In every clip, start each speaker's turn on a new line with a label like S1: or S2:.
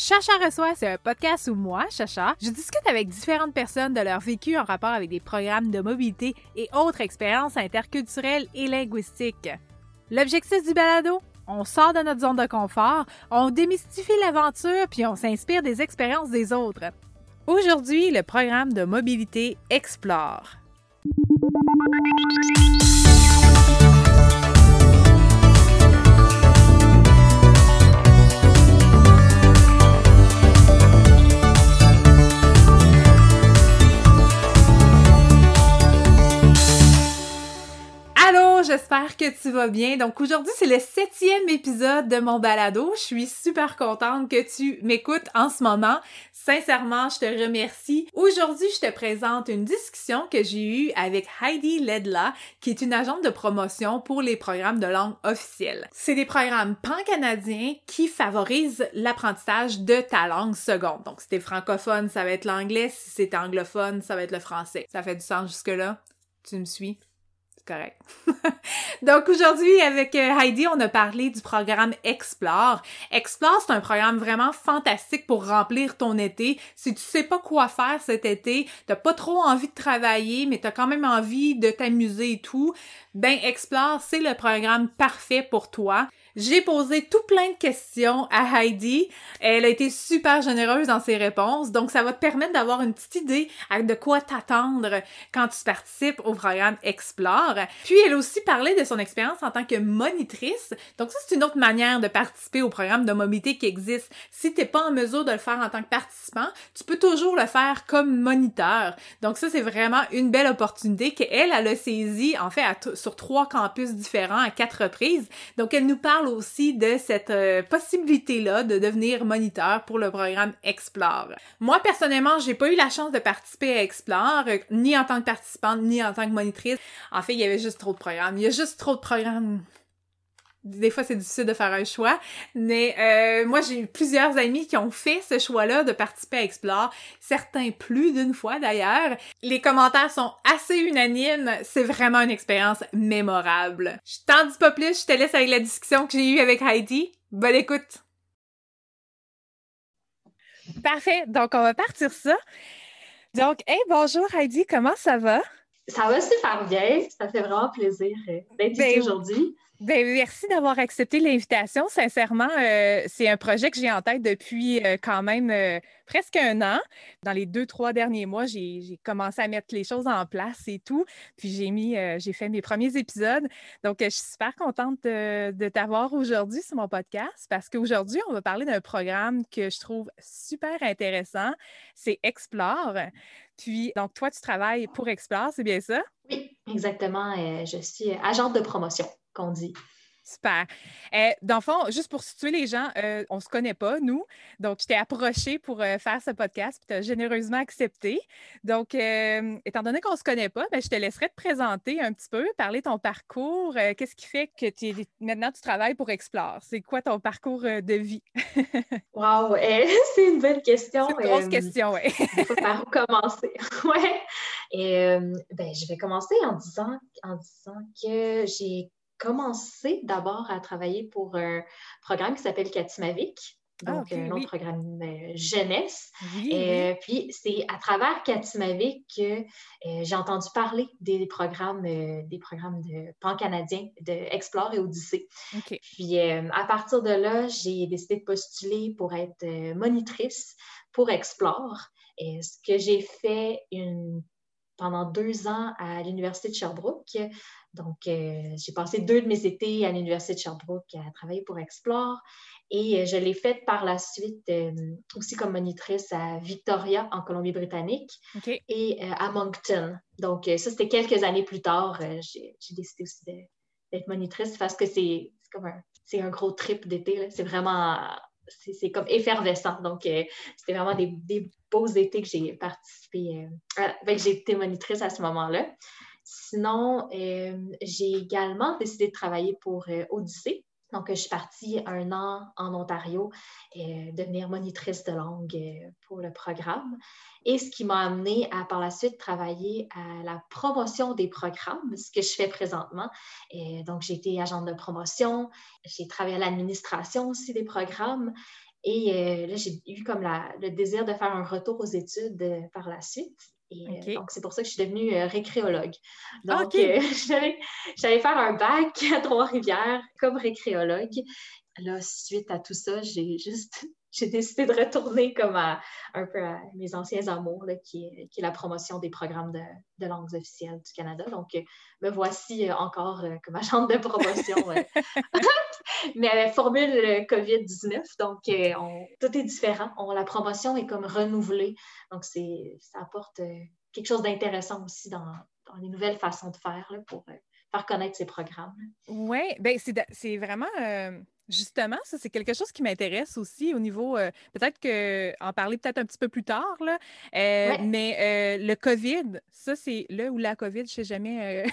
S1: Chacha reçoit, c'est un podcast où moi, Chacha, je discute avec différentes personnes de leur vécu en rapport avec des programmes de mobilité et autres expériences interculturelles et linguistiques. L'objectif du balado? On sort de notre zone de confort, on démystifie l'aventure puis on s'inspire des expériences des autres. Aujourd'hui, le programme de mobilité Explore. J'espère que tu vas bien. Donc aujourd'hui, c'est le septième épisode de mon balado. Je suis super contente que tu m'écoutes en ce moment. Sincèrement, je te remercie. Aujourd'hui, je te présente une discussion que j'ai eue avec Heidi Ledla, qui est une agente de promotion pour les programmes de langue officielle. C'est des programmes pan-canadiens qui favorisent l'apprentissage de ta langue seconde. Donc, si t'es francophone, ça va être l'anglais. Si c'est anglophone, ça va être le français. Ça fait du sens jusque-là? Tu me suis? Donc aujourd'hui, avec euh, Heidi, on a parlé du programme Explore. Explore, c'est un programme vraiment fantastique pour remplir ton été. Si tu sais pas quoi faire cet été, t'as pas trop envie de travailler, mais t'as quand même envie de t'amuser et tout, ben Explore, c'est le programme parfait pour toi. J'ai posé tout plein de questions à Heidi. Elle a été super généreuse dans ses réponses, donc ça va te permettre d'avoir une petite idée de quoi t'attendre quand tu participes au programme Explore. Puis elle a aussi parlé de son expérience en tant que monitrice. Donc ça c'est une autre manière de participer au programme de mobilité qui existe. Si t'es pas en mesure de le faire en tant que participant, tu peux toujours le faire comme moniteur. Donc ça c'est vraiment une belle opportunité qu'elle elle a saisie en fait sur trois campus différents à quatre reprises. Donc elle nous parle aussi de cette euh, possibilité-là de devenir moniteur pour le programme Explore. Moi, personnellement, j'ai pas eu la chance de participer à Explore, euh, ni en tant que participante, ni en tant que monitrice. En fait, il y avait juste trop de programmes. Il y a juste trop de programmes des fois c'est difficile de faire un choix, mais euh, moi j'ai eu plusieurs amis qui ont fait ce choix-là de participer à Explore, certains plus d'une fois d'ailleurs. Les commentaires sont assez unanimes, c'est vraiment une expérience mémorable. Je t'en dis pas plus, je te laisse avec la discussion que j'ai eue avec Heidi. Bonne écoute! Parfait, donc on va partir ça. Donc, hey, bonjour Heidi, comment ça va?
S2: Ça va super bien, ça fait vraiment plaisir euh, d'être ici ben aujourd'hui.
S1: Ben, merci d'avoir accepté l'invitation. Sincèrement, euh, c'est un projet que j'ai en tête depuis euh, quand même euh, presque un an. Dans les deux, trois derniers mois, j'ai commencé à mettre les choses en place et tout. Puis j'ai mis, j'ai fait mes premiers épisodes. Donc, je suis super contente de, de t'avoir aujourd'hui sur mon podcast parce qu'aujourd'hui, on va parler d'un programme que je trouve super intéressant. C'est Explore. Puis, donc, toi, tu travailles pour Explore, c'est bien ça?
S2: Oui, exactement. je suis agente de promotion qu'on dit.
S1: Super. Euh, dans le fond, juste pour situer les gens, euh, on ne se connaît pas, nous. Donc, je t'ai approché pour euh, faire ce podcast, puis tu as généreusement accepté. Donc, étant donné qu'on ne se connaît pas, ben, je te laisserai te présenter un petit peu, parler ton parcours. Qu'est-ce qui fait que maintenant tu travailles pour Explore? C'est quoi ton parcours de vie?
S2: wow, c'est une bonne question.
S1: C'est une grosse question, oui.
S2: par où commencer? oui. Et ben, je vais commencer en disant, en disant que j'ai commencé d'abord à travailler pour un programme qui s'appelle Katimavik. Ah, donc, un autre programme euh, jeunesse. et Puis, c'est à travers Katimavik que euh, j'ai entendu parler des, programmes, euh, des programmes de pan-canadiens, de Explore et Odyssée. Puis, à partir de là, j'ai décidé de postuler pour être monitrice pour Explore. Et ce que j'ai fait une pendant deux ans à l'Université de Sherbrooke. Donc, euh, j'ai passé deux de mes étés à l'Université de Sherbrooke à travailler pour Explore et euh, je l'ai faite par la suite euh, aussi comme monitrice à Victoria en Colombie-Britannique et à Moncton. Donc, ça, c'était quelques années plus tard. j'ai décidé aussi d'être monitrice parce que c'est comme un, un gros trip d'été. C'est vraiment c'est comme effervescent. Donc, euh, c'était vraiment des, beaux étés que j'ai participé, euh, ben, j'ai été monitrice à ce moment-là. Sinon, euh, j'ai également décidé de travailler pour Odyssée. Donc, je suis partie un an en Ontario et devenir monitrice de langue pour le programme. Et ce qui m'a amené à par la suite travailler à la promotion des programmes, ce que je fais présentement. Donc, j'ai été agente de promotion, j'ai travaillé à l'administration aussi des programmes. Et là, j'ai eu comme le désir de faire un retour aux études par la suite. Et donc, c'est pour ça que je suis devenue récréologue. Donc, j'allais faire un bac à Trois-Rivières comme récréologue. Là, suite à tout ça, j'ai juste j'ai décidé de retourner comme à, un peu à mes anciens amours, qui, est, la promotion des programmes de, langues officielles du Canada. Donc, euh, me voici euh, encore euh, comme agente de promotion, mais avec formule COVID-19. Donc, tout est différent. la promotion est comme renouvelée. Donc, ça apporte quelque chose d'intéressant aussi dans, les nouvelles façons de faire pour faire connaître ces programmes.
S1: Oui, bien, c'est vraiment Justement, ça, c'est quelque chose qui m'intéresse aussi au niveau, euh, peut-être qu'en parler peut-être un petit peu plus tard, là, euh, mais euh, le COVID, ça, c'est le ou la COVID, je ne sais jamais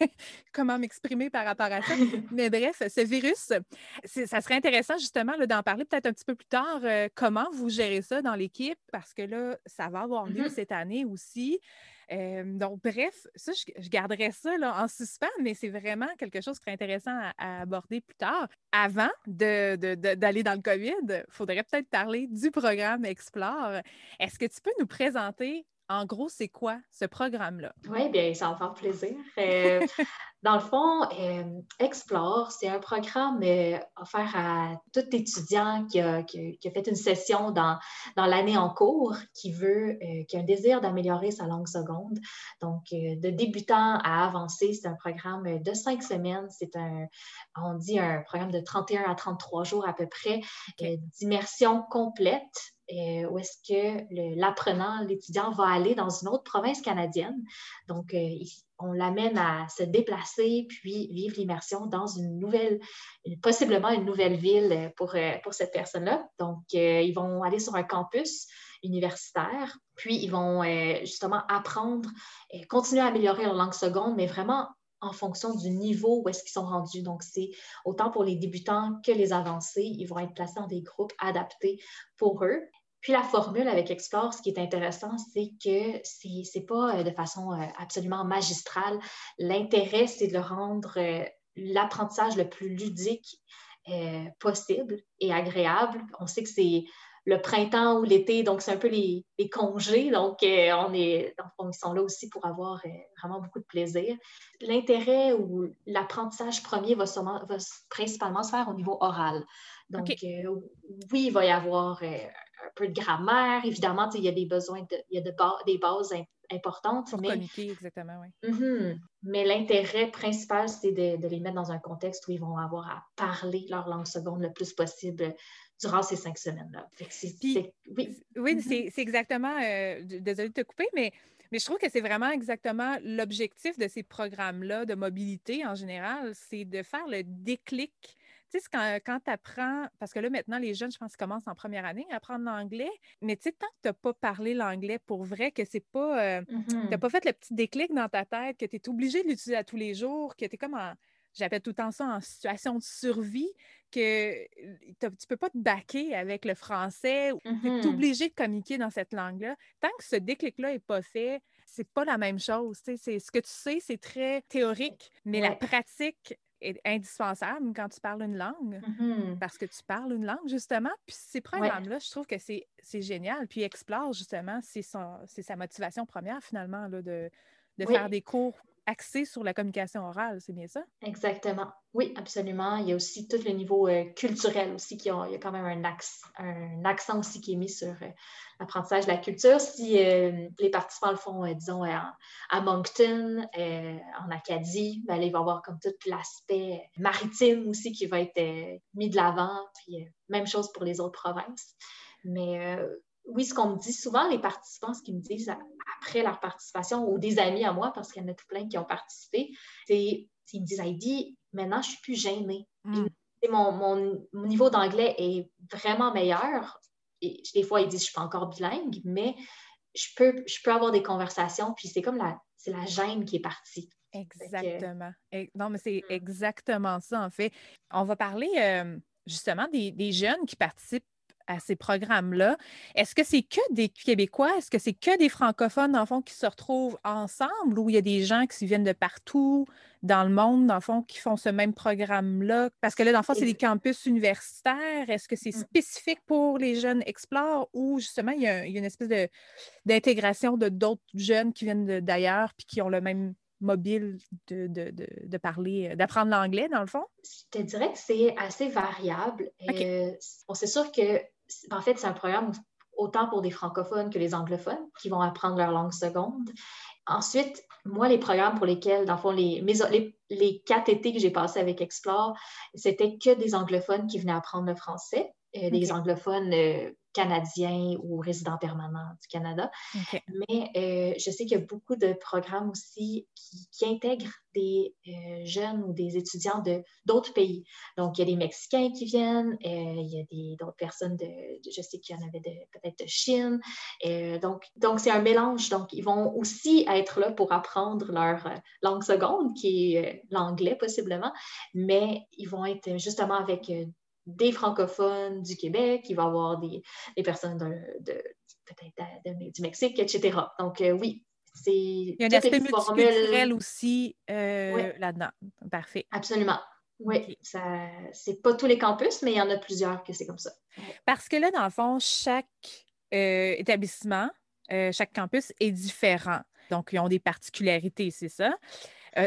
S1: comment m'exprimer par rapport à ça. mais bref, ce virus, ça serait intéressant justement d'en parler peut-être un petit peu plus tard, comment vous gérez ça dans l'équipe, parce que là, ça va avoir lieu mm-hmm. cette année aussi donc, bref, ça, je, garderai ça là, en suspens, mais c'est vraiment quelque chose qui serait intéressant à, aborder plus tard. Avant d'aller dans le COVID, il faudrait peut-être parler du programme Explore. Est-ce que tu peux nous présenter en gros, c'est quoi ce programme-là?
S2: Oui, bien, ça va faire plaisir. Euh, dans le fond, euh, Explore, c'est un programme euh, offert à tout étudiant qui a, fait une session dans, dans l'année en cours, qui veut, qui a un désir d'améliorer sa langue seconde. Donc, de débutant à avancé, c'est un programme de cinq semaines. C'est un, on dit un programme de 31 à 33 jours à peu près, d'immersion complète euh, où est-ce que l'apprenant, l'étudiant va aller dans une autre province canadienne. Donc, euh, on l'amène à se déplacer puis vivre l'immersion dans une nouvelle, possiblement une nouvelle ville pour, euh, pour cette personne-là. Donc, ils vont aller sur un campus universitaire, puis ils vont justement apprendre, continuer à améliorer leur langue seconde, mais vraiment en fonction du niveau où est-ce qu'ils sont rendus. Donc, c'est autant pour les débutants que les avancés. Ils vont être placés dans des groupes adaptés pour eux. Puis la formule avec Explore, ce qui est intéressant, c'est que ce n'est pas euh, de façon euh, absolument magistrale. L'intérêt, c'est de rendre euh, l'apprentissage le plus ludique possible et agréable. On sait que c'est le printemps ou l'été, donc c'est un peu les, congés. Donc, on est, ils sont là aussi pour avoir vraiment beaucoup de plaisir. L'intérêt ou l'apprentissage premier va, va, principalement se faire au niveau oral. Donc, oui, il va y avoir un peu de grammaire. Évidemment, il y a des besoins, de, il y a de des bases importantes.
S1: Pour communiquer, exactement, oui.
S2: Mm-hmm. Mais l'intérêt principal, c'est de, les mettre dans un contexte où ils vont avoir à parler leur langue seconde le plus possible durant ces cinq semaines-là.
S1: Oui, oui mm-hmm. c'est exactement, euh, désolée de te couper, mais mais je trouve que c'est vraiment exactement l'objectif de ces programmes-là de mobilité en général, c'est de faire le déclic tu sais, quand, quand tu apprends, parce que là, maintenant, les jeunes, je pense, commencent en première année à apprendre l'anglais, mais tu sais, tant que tu n'as pas parlé l'anglais pour vrai, que c'est pas. Euh, tu n'as mmh pas fait le petit déclic dans ta tête, que tu es obligé de l'utiliser à tous les jours, que tu es comme en. J'appelle tout le temps ça en situation de survie, que tu ne peux pas te baquer avec le français, tu es obligé de communiquer dans cette langue-là. Tant que ce déclic-là n'est pas fait, c'est pas la même chose. C'est, ce que tu sais, c'est très théorique, mais la pratique est indispensable quand tu parles une langue,
S2: mmh
S1: parce que tu parles une langue, justement. Puis ces programmes-là, je trouve que c'est génial. Puis Explore, justement, c'est sa motivation première, finalement, là, de, de faire des cours axé sur la communication orale, c'est bien ça?
S2: Exactement. Oui, absolument. Il y a aussi tout le niveau euh, culturel aussi, qui il y a quand même un, axe, un accent aussi qui est mis sur euh, l'apprentissage de la culture. Si euh, les participants le font, disons, à Moncton, en Acadie, ben, il va y avoir comme tout l'aspect maritime aussi qui va être mis de l'avant. Puis même chose pour les autres provinces. Mais oui, ce qu'on me dit souvent, les participants, ce qu'ils me disent après leur participation, ou des amis à moi, parce qu'il y en a tout plein qui ont participé, c'est qu'ils me disent Heidi, maintenant, je suis plus gênée. Mm. Mon, niveau d'anglais est vraiment meilleur. Et des fois, ils disent Je suis pas encore bilingue, mais je peux, je peux avoir des conversations, puis c'est comme la, c'est la gêne qui est partie.
S1: Exactement. Non, mais c'est mm. exactement ça, en fait. On va parler euh, justement des, des, jeunes qui participent à ces programmes-là. Est-ce que c'est que des Québécois? Est-ce que c'est que des francophones, en fond, qui se retrouvent ensemble ou il y a des gens qui viennent de partout dans le monde, dans le fond, qui font ce même programme-là? Parce que là, dans le fond, c'est des campus universitaires. Est-ce que c'est mm. spécifique pour les jeunes Explore ou justement, il y a, une espèce d'intégration de d'autres jeunes qui viennent d'ailleurs puis qui ont le même mobile de, parler, d'apprendre l'anglais, dans le fond?
S2: Je te dirais que c'est assez variable. Euh, c'est sûr que, en fait, c'est un programme autant pour des francophones que les anglophones qui vont apprendre leur langue seconde. Ensuite, moi, les programmes pour lesquels, dans fond, les, les, quatre étés que j'ai passés avec Explore, c'était que des anglophones qui venaient apprendre le français, euh, des anglophones euh, canadiens ou résidents permanents du Canada. Mais euh, je sais qu'il y a beaucoup de programmes aussi qui, intègrent des jeunes ou des étudiants de d'autres pays. Donc, il y a des Mexicains qui viennent, il y a d'autres personnes de, je sais qu'il y en avait peut-être de Chine. donc, donc c'est un mélange. Donc, ils vont aussi être là pour apprendre leur langue seconde, qui est l'anglais possiblement, mais ils vont être justement avec des francophones du Québec, il va y avoir des, personnes de, peut-être du Mexique, etc. Donc, euh, oui, c'est. Il
S1: y a un aspect multiculturel aussi euh, là-dedans. Parfait.
S2: Absolument. Oui, ce c'est pas tous les campus, mais il y en a plusieurs que c'est comme ça.
S1: Parce que là, dans le fond, chaque euh, établissement, chaque campus est différent. Donc, ils ont des particularités, c'est ça.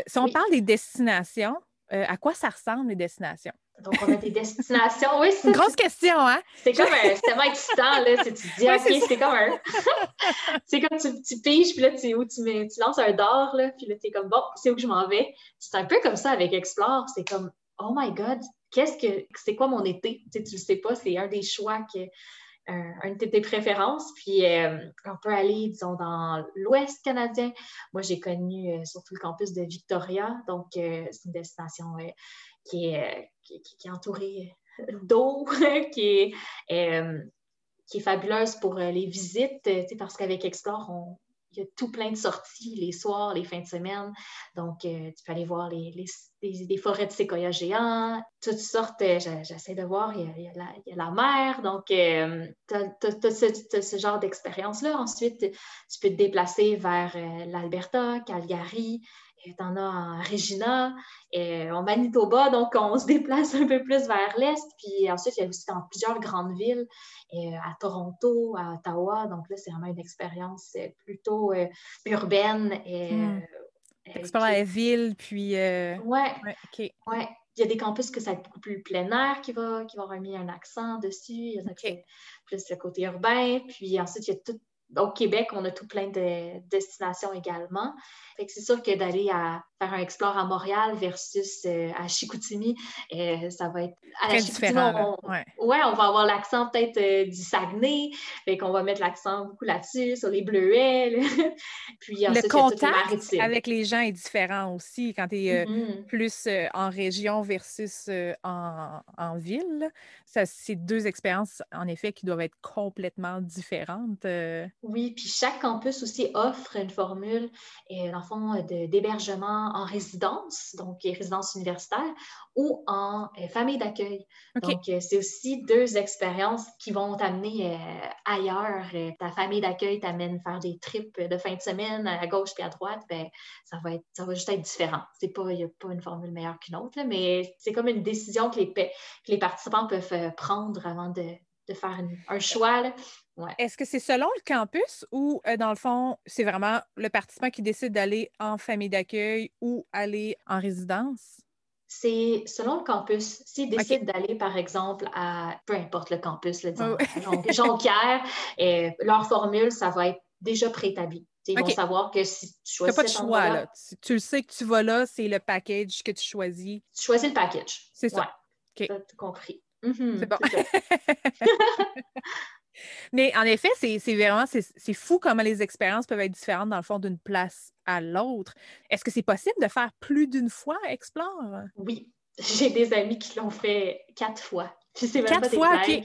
S1: si on parle des destinations, à quoi ça ressemble les destinations?
S2: Donc, on a des destinations. Oui,
S1: c'est une grosse question, hein?
S2: C'est comme un. C'est tellement excitant, là. Tu te dis, OK, c'est comme un. c'est comme tu, tu piges, puis là, tu, où tu, mets, tu lances un d'or, là, puis là, tu es comme, bon, c'est où que je m'en vais? C'est un peu comme ça avec Explore. C'est comme, oh my God, qu'est-ce que. C'est quoi mon été? Tu sais, tu le sais pas, c'est un des choix que. un de tes préférences. Puis euh, on peut aller, disons, dans l'Ouest canadien. Moi, j'ai connu euh, surtout le campus de Victoria. Donc, euh, c'est une destination qui est, qui, est entourée d'eau, qui est, euh, qui est fabuleuse pour euh, les visites, parce qu'avec Explore, il y a tout plein de sorties les soirs, les fins de semaine. Donc, euh, tu peux aller voir les, les, forêts de séquoia géants, toutes sortes. J'essaie de voir, il y a, la, mer. Donc, tu as, ce, ce, genre d'expérience-là. Ensuite, tu peux te déplacer vers l'Alberta, Calgary, en as en Regina, et en Manitoba, donc on se déplace un peu plus vers l'est. Puis ensuite, il y a aussi dans plusieurs grandes villes, et à Toronto, à Ottawa. Donc là, c'est vraiment une expérience euh, plutôt euh, urbaine. Et,
S1: hmm. euh, la ville, puis.
S2: Ouais. ouais. Il y a des campus que ça va être beaucoup plus plein air qui va, qui va remis un accent dessus. Il y a plus le côté urbain. Puis ensuite, il y a tout au Québec, on a tout plein de destinations également. c'est sûr que d'aller à faire un explore à Montréal versus euh, à Chicoutimi, euh, ça va être
S1: à différent.
S2: On, ouais. on va avoir l'accent peut-être euh, du Saguenay, fait qu'on va mettre l'accent beaucoup là-dessus, sur les bleuets.
S1: Puis le contact avec les gens est différent aussi quand tu es mm-hmm. plus en région versus en, en, ville. C'est deux expériences, en effet, qui doivent être complètement différentes.
S2: Oui, puis chaque campus aussi offre une formule, dans le fond, d'hébergement en résidence, donc résidence universitaire, ou en euh, famille d'accueil. Donc, euh, c'est aussi deux expériences qui vont t'amener euh, ailleurs. ta famille d'accueil t'amène faire des trips de fin de semaine à gauche puis à droite, ben, ça, va être, ça va juste être différent. Il n'y a pas une formule meilleure qu'une autre, mais c'est comme une décision que les, que les participants peuvent prendre avant de, faire un choix.
S1: Est-ce que c'est selon le campus ou, euh, dans le fond, c'est vraiment le participant qui décide d'aller en famille d'accueil ou aller en résidence?
S2: C'est selon le campus. S'ils décident d'aller, par exemple, à peu importe le campus, là, disons, à Jonquière, et leur formule, ça va être déjà préétabli. Ils vont savoir que si tu choisis.
S1: pas de choix, là. Tu, le sais que tu vas là, c'est le package que tu choisis.
S2: Tu choisis le package.
S1: C'est ça.
S2: Ouais. OK. compris.
S1: Mm-hmm, c'est bon. Mais en effet, c'est vraiment c'est fou comment les expériences peuvent être différentes dans le fond d'une place à l'autre. Est-ce que c'est possible de faire plus d'une fois Explore?
S2: Oui. J'ai des amis qui l'ont fait quatre fois.
S1: quatre fois, OK.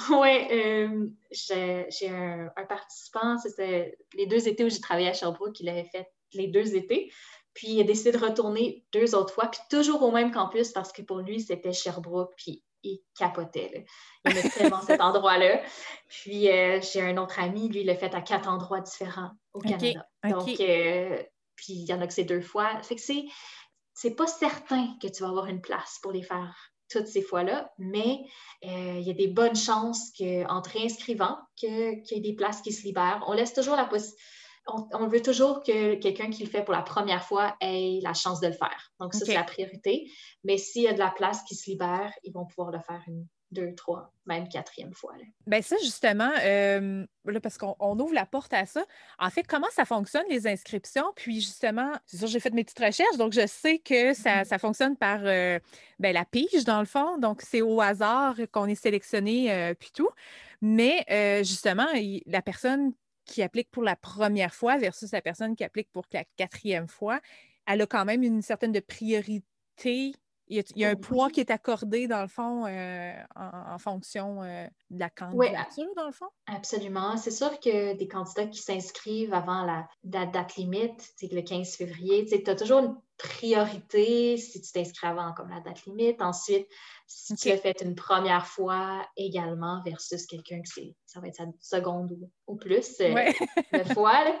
S2: Oui, euh, j'ai un, participant, c'était les deux étés où j'ai travaillé à Sherbrooke, il avait fait les deux étés. Puis il a décidé de retourner deux autres fois, puis toujours au même campus parce que pour lui, c'était Sherbrooke. Puis il capotait. Il aimait tellement cet endroit-là. Puis euh, j'ai un autre ami, lui, il l'a fait à quatre endroits différents au Canada. Donc, euh, puis il y en a que c'est deux fois. Fait que c'est c'est pas certain que tu vas avoir une place pour les faire toutes ces fois-là, mais euh, il y a des bonnes chances qu'en te réinscrivant, qu'il y ait des places qui se libèrent. On laisse toujours la possibilité. On, veut toujours que quelqu'un qui le fait pour la première fois ait la chance de le faire. Donc, ça, c'est la priorité. Mais s'il y a de la place qui se libère, ils vont pouvoir le faire une, deux, trois, même quatrième fois.
S1: Bien, ça, justement, euh, parce qu'on ouvre la porte à ça. En fait, comment ça fonctionne, les inscriptions? Puis, justement, c'est sûr, j'ai fait mes petites recherches, donc je sais que ça, mm-hmm. fonctionne par euh, ben, la pige, dans le fond. Donc, c'est au hasard qu'on est sélectionné, euh, puis tout. Mais, justement, la personne qui applique pour la première fois versus la personne qui applique pour la quatrième fois, elle a quand même une certaine de priorité il y, a, un poids qui est accordé, dans le fond, euh, en, fonction euh, de la candidature, dans le fond?
S2: Absolument. C'est sûr que des candidats qui s'inscrivent avant la date, limite, c'est le 15 février, tu as toujours une priorité si tu t'inscris avant comme la date limite. Ensuite, si tu l'as fait une première fois également versus quelqu'un qui ça va être sa seconde ou, plus euh, de fois.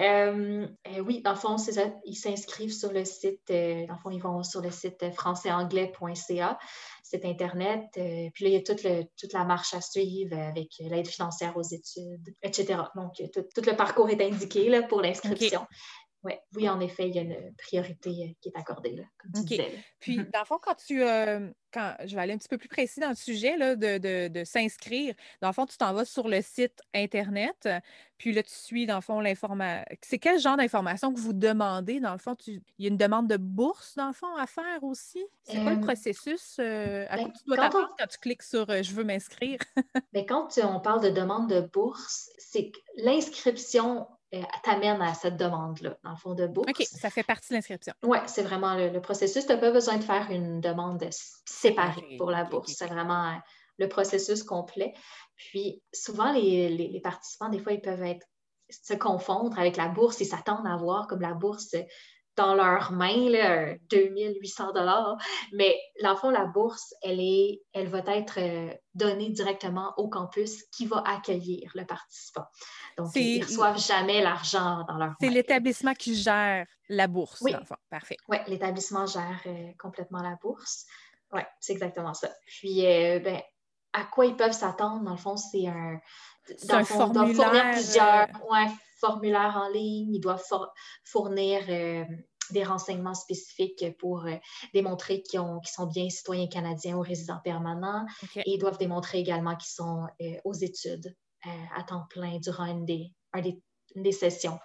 S2: Euh, euh, oui, dans le fond, ça. Ils s'inscrivent sur le site, dans le fond, ils vont sur le site françaisanglais.ca, site Internet. puis là, il y a toute, toute la marche à suivre avec l'aide financière aux études, etc. Donc, tout, le parcours est indiqué là, pour l'inscription. Ouais, oui, en effet, il y a une priorité euh, qui est accordée, là, comme tu disais.
S1: Puis, dans le fond, quand tu. Euh, quand, je vais aller un petit peu plus précis dans le sujet là, de, s'inscrire. Dans le fond, tu t'en vas sur le site Internet, puis là, tu suis, dans le fond, l'information. C'est quel genre d'information que vous demandez? Dans le fond, il y a une demande de bourse, dans le fond, à faire aussi? C'est quoi le processus? à ben, quoi tu dois t'attendre quand tu cliques sur Je veux m'inscrire?
S2: Mais ben, quand on parle de demande de bourse, c'est que l'inscription euh, t'amène à cette demande-là, dans le fond de bourse.
S1: OK, ça fait partie de l'inscription.
S2: Oui, c'est vraiment le, processus. Tu n'as pas besoin de faire une demande séparée pour la bourse. C'est vraiment euh, le processus complet. Puis, souvent, les, participants, des fois, ils peuvent être, se confondre avec la bourse. Ils s'attendent à voir comme la bourse dans leurs mains, là, 2800 dollars. Mais l'enfant, la bourse, elle, est, elle va être euh, donnée directement au campus qui va accueillir le participant. Donc, ils ne reçoivent jamais l'argent dans leur
S1: C'est l'établissement qui gère la bourse,
S2: oui.
S1: Parfait.
S2: Oui, l'établissement gère euh, complètement la bourse. Oui, c'est exactement ça. Puis, euh, ben, à quoi ils peuvent s'attendre, dans le fond, c'est un...
S1: Dans un formulaire.
S2: plusieurs formulaires en ligne, ils doivent fournir des renseignements spécifiques pour euh, démontrer qu'ils sont bien citoyens canadiens ou résidents permanents et ils doivent démontrer également qu'ils sont euh, aux études euh, à temps plein durant une des, des, sessions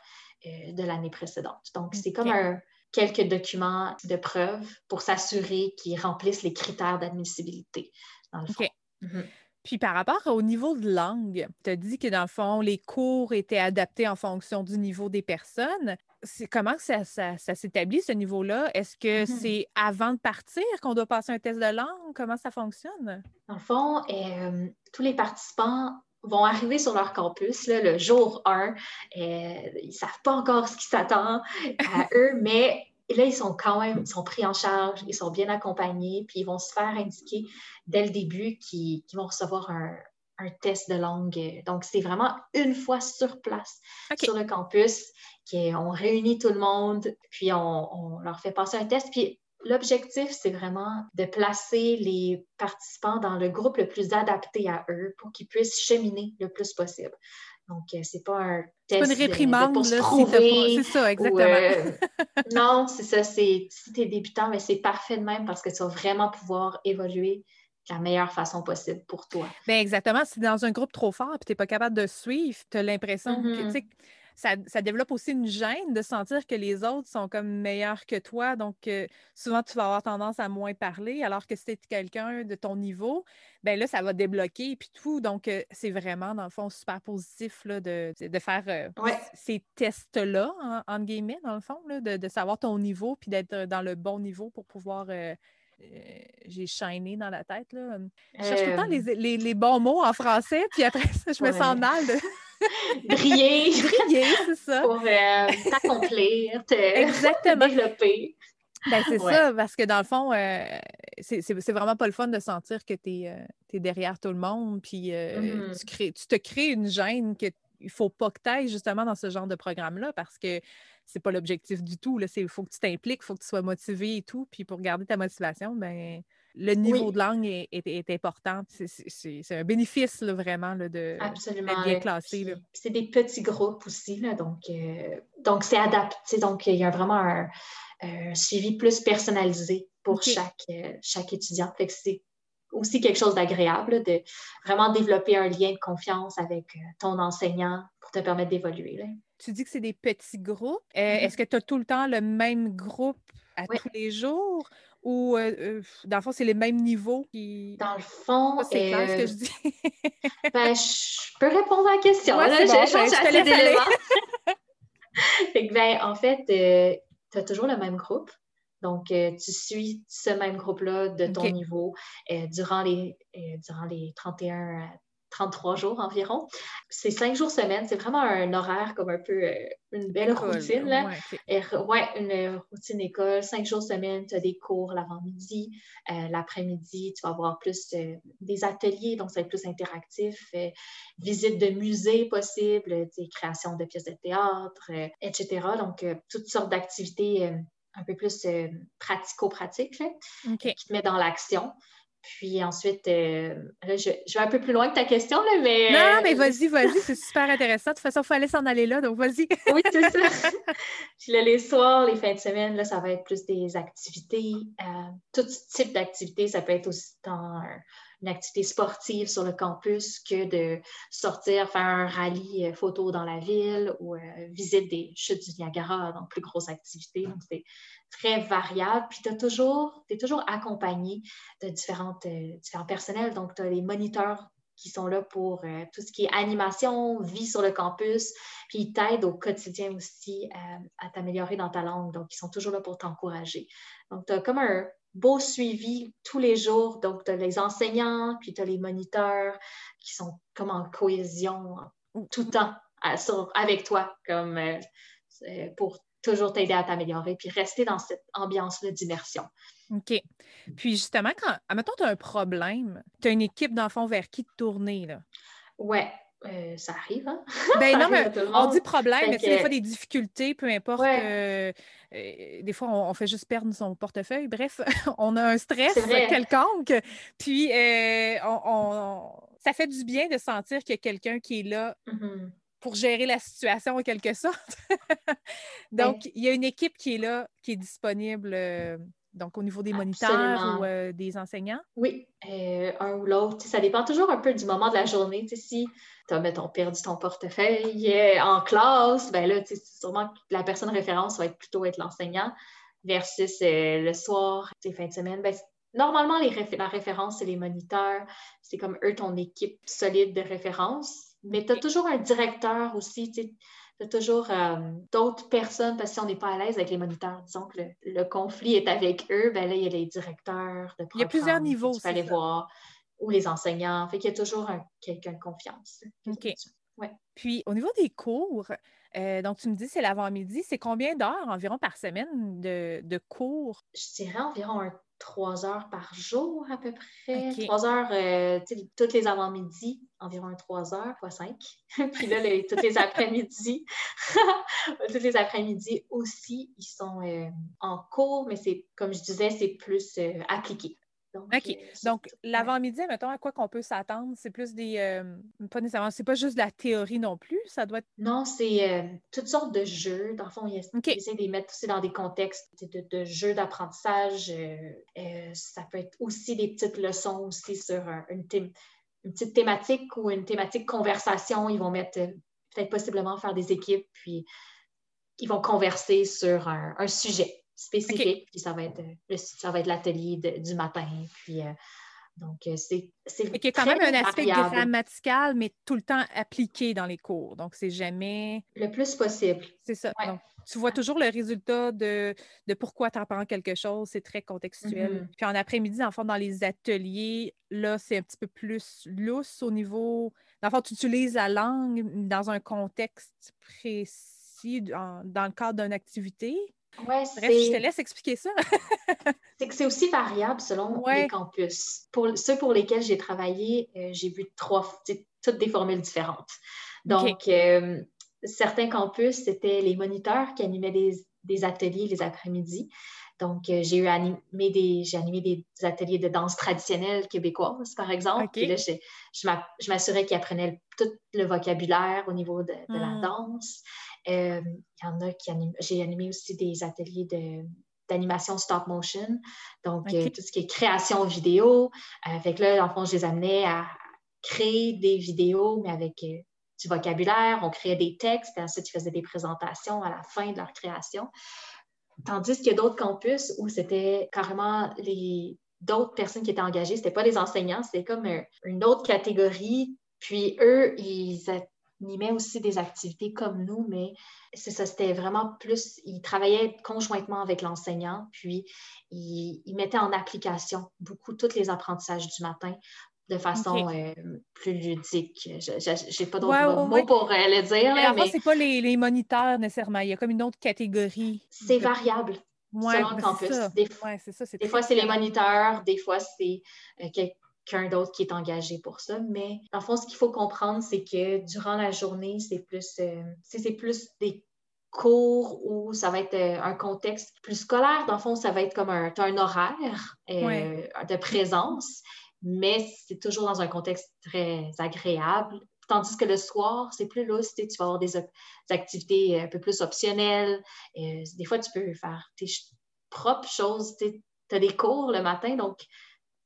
S2: de l'année précédente. Donc, c'est comme un, quelques documents de preuve pour s'assurer qu'ils remplissent les critères d'admissibilité, dans le fond. Mhm.
S1: Puis par rapport au niveau de langue, tu as dit que dans le fond, les cours étaient adaptés en fonction du niveau des personnes. C'est, comment ça, ça, s'établit, ce niveau-là? Est-ce que mm-hmm. c'est avant de partir qu'on doit passer un test de langue? Comment ça fonctionne?
S2: Dans le fond, euh, tous les participants vont arriver sur leur campus le jour 1. Euh, ils ne savent pas encore ce qui s'attend à eux, mais là, ils sont quand même, ils sont pris en charge, ils sont bien accompagnés, puis ils vont se faire indiquer dès le début qu'ils vont recevoir un, test de langue. Donc, c'est vraiment une fois sur place, sur le campus, qu'on réunit tout le monde, puis on, leur fait passer un test. Puis l'objectif, c'est vraiment de placer les participants dans le groupe le plus adapté à eux pour qu'ils puissent cheminer le plus possible. Donc, euh, c'est pas un test
S1: pas une réprimande, pour se C'est ça, exactement. Euh,
S2: non, c'est ça. Si tu es débutant, mais c'est parfait de même parce que tu vas vraiment pouvoir évoluer de la meilleure façon possible pour toi.
S1: Bien, exactement. Si dans un groupe trop fort et tu n'es pas capable de suivre, tu as l'impression que, mm-hmm. tu sais, ça, développe aussi une gêne de sentir que les autres sont comme meilleurs que toi. Donc, euh, souvent, tu vas avoir tendance à moins parler, alors que si tu quelqu'un de ton niveau, ben là, ça va débloquer et puis tout. Donc, euh, c'est vraiment, dans le fond, super positif là, de, faire euh, ces tests-là, en, entre guillemets, dans le fond, de, savoir ton niveau puis d'être dans le bon niveau pour pouvoir j'ai shiné dans la tête. Là. Je cherche tout le temps les, les, bons mots en français, puis après ça, je me sens mal de,
S2: briller.
S1: briller, c'est ça.
S2: Pour euh, t'accomplir, te développer.
S1: Ben, c'est ça, parce que dans le fond, euh, c'est vraiment pas le fun de sentir que tu es, euh, derrière tout le monde, puis mm-hmm. tu, crées, tu te crées une gêne qu'il ne faut pas que tu ailles justement dans ce genre de programme-là, parce que c'est pas l'objectif du tout. Il faut que tu t'impliques, il faut que tu sois motivé et tout. Puis pour garder ta motivation, ben, le niveau de langue est, important. C'est un bénéfice vraiment là, de d'être bien classé.
S2: C'est des petits groupes aussi, donc euh, donc c'est adapté. Donc il y a vraiment un, suivi plus personnalisé pour chaque, euh, chaque étudiant. C'est aussi quelque chose d'agréable de vraiment développer un lien de confiance avec euh, ton enseignant pour te permettre d'évoluer.
S1: Tu dis que c'est des petits groupes. Mm-hmm. Est-ce que tu as tout le temps le même groupe à tous les jours? Ou euh, euh, dans le fond, c'est les mêmes niveaux qui.
S2: Dans le fond.
S1: C'est clair ce que je dis.
S2: ben, je peux répondre à la question.
S1: Ouais,
S2: là,
S1: bon, je, ben, je te laisse
S2: ben, en fait, euh, tu as toujours le même groupe. Donc, tu suis ce même groupe-là de ton niveau durant, les, durant les 31 33 jours environ. C'est cinq jours semaine. C'est vraiment un horaire comme un peu euh, une belle routine. Là. Ouais, une routine école. Cinq jours semaine, tu as des cours l'avant-midi. Euh, l'après-midi, tu vas avoir plus euh, des ateliers, donc ça va être plus interactif. visite de musées possibles, création de pièces de théâtre, etc. Donc, toutes sortes d'activités un peu plus pratico-pratiques qui te mettent dans l'action. Puis ensuite, euh, là, je, vais un peu plus loin que ta question, là, mais.
S1: Non, mais euh, vas-y, vas-y, c'est super intéressant. De toute façon, il fallait s'en aller là, donc vas-y.
S2: oui, c'est ça. Puis là, les soirs, les fins de semaine, là, ça va être plus des activités. Euh, tout type d'activités. Ça peut être aussi dans une activité sportive sur le campus que de sortir, faire un rallye photo dans la ville ou visite des chutes du Niagara, donc plus grosse activité. Donc, c'est très variable. Puis tu es toujours, toujours accompagné de différentes, euh, différents personnels. Donc, tu as les moniteurs qui sont là pour euh, tout ce qui est animation, vie sur le campus, puis ils t'aident au quotidien aussi euh, à t'améliorer dans ta langue. Donc, ils sont toujours là pour t'encourager. Donc, tu as comme un beau suivi tous les jours. Donc, tu as les enseignants, puis tu as les moniteurs qui sont comme en cohésion tout le temps avec toi, comme pour toujours t'aider à t'améliorer, puis rester dans cette ambiance d'immersion.
S1: OK. Puis justement, quand, admettons, tu as un problème, tu as une équipe d'enfants vers qui te tourner, là?
S2: Ouais. Euh, ça arrive, hein?
S1: Ben non, mais on dit problème, mais c'est des fois des difficultés, peu importe. Euh, euh, des fois, on, fait juste perdre son portefeuille. Bref, on a un stress quelconque. Puis, on, ça fait du bien de sentir qu'il y a quelqu'un qui est là mm-hmm pour gérer la situation en quelque sorte. donc, il y a une équipe qui est là, qui est disponible. Euh, donc, au niveau des moniteurs ou euh, des enseignants?
S2: Oui, euh, un ou l'autre. Ça dépend toujours un peu du moment de la journée. si tu as, mettons, perdu ton portefeuille en classe, ben là, sûrement que la personne référence va être plutôt être l'enseignant versus le soir, fin de semaine. Ben, normalement, les la référence, c'est les moniteurs. C'est comme eux, ton équipe solide de référence. Mais tu as toujours un directeur aussi, tu as toujours euh, d'autres personnes, parce que si on n'est pas à l'aise avec les moniteurs, disons que le, conflit est avec eux, ben là, il y a les directeurs de
S1: Il y a plusieurs niveaux.
S2: Tu peux aller voir, ou les enseignants. Fait qu'il y a toujours quelqu'un de confiance.
S1: OK. Ouais. Puis, au niveau des cours, euh, donc tu me dis c'est l'avant-midi, c'est combien d'heures environ par semaine de, de cours?
S2: Je dirais environ un trois heures par jour à peu près. Trois heures, euh, toutes les avant-midi, environ trois heures, fois cinq. Puis là, toutes les après-midi, toutes les après-midi aussi, ils sont euh, en cours, mais c'est, comme je disais, c'est plus euh, appliqué.
S1: Donc, OK. Euh, Donc, l'avant-midi, mettons, à quoi qu'on peut s'attendre? C'est plus des. Euh, pas nécessairement, c'est pas juste de la théorie non plus, ça doit être.
S2: Non, c'est euh, toutes sortes de jeux. Dans le fond, il essaie de les mettre aussi dans des contextes de, jeux d'apprentissage. ça peut être aussi des petites leçons aussi sur une, une petite thématique ou une thématique conversation. Ils vont mettre, peut-être possiblement faire des équipes, puis ils vont converser sur un sujet spécifique. Puis ça va être, euh, ça va être l'atelier du matin. Puis euh, donc, euh, c'est. c'est
S1: y a quand même un aspect grammatical, mais tout le temps appliqué dans les cours. Donc, c'est jamais.
S2: Le plus possible.
S1: C'est ça. Donc, tu vois toujours le résultat de, de pourquoi tu apprends quelque chose. C'est très contextuel. Mm-hmm. Puis en après-midi, en fait, dans les ateliers, là, c'est un petit peu plus lousse au niveau. Dans le tu utilises la langue dans un contexte précis, dans le cadre d'une activité.
S2: Ouais,
S1: Bref, je te laisse expliquer ça.
S2: c'est que c'est aussi variable selon les campus. Pour ceux pour lesquels j'ai travaillé, euh, j'ai vu trois, toutes des formules différentes. Donc, euh, certains campus, c'était les moniteurs qui animaient des, ateliers les après-midi. Donc, euh, j'ai eu animé des, j'ai animé des ateliers de danse traditionnelle québécoise, par exemple. Puis là, je, m'assurais qu'ils apprenaient tout le vocabulaire au niveau de, la hmm. danse. Euh, il y en a qui animent. J'ai animé aussi des ateliers de, d'animation stop motion, donc euh, tout ce qui est création vidéo. Avec là, dans le fond, je les amenais à créer des vidéos, mais avec vocabulaire, on créait des textes, ensuite ils faisaient des présentations à la fin de leur création. Tandis qu'il y a d'autres campus où c'était carrément les d'autres personnes qui étaient engagées, c'était pas les enseignants, c'était comme une autre catégorie. Puis eux, ils animaient aussi des activités comme nous, mais c'est ça, c'était vraiment plus, ils travaillaient conjointement avec l'enseignant, puis ils, ils, mettaient en application beaucoup tous les apprentissages du matin de façon euh, plus ludique. Je n'ai pas d'autres mots pour euh, le dire.
S1: Mais, mais... c'est pas les, les, moniteurs nécessairement. Il y a comme une autre catégorie.
S2: C'est variable selon le campus. Des, des fois, c'est les moniteurs, des fois, c'est euh, quelqu'un d'autre qui est engagé pour ça. Mais en fond, ce qu'il faut comprendre, c'est que durant la journée, c'est plus, c'est plus des cours où ça va être un contexte plus scolaire. Dans le fond, ça va être comme un, un horaire de présence mais c'est toujours dans un contexte très agréable. Tandis que le soir, c'est plus lousse, tu vas avoir des, activités un peu plus optionnelles. Euh, des fois, tu peux faire tes propres choses. Tu as des cours le matin, donc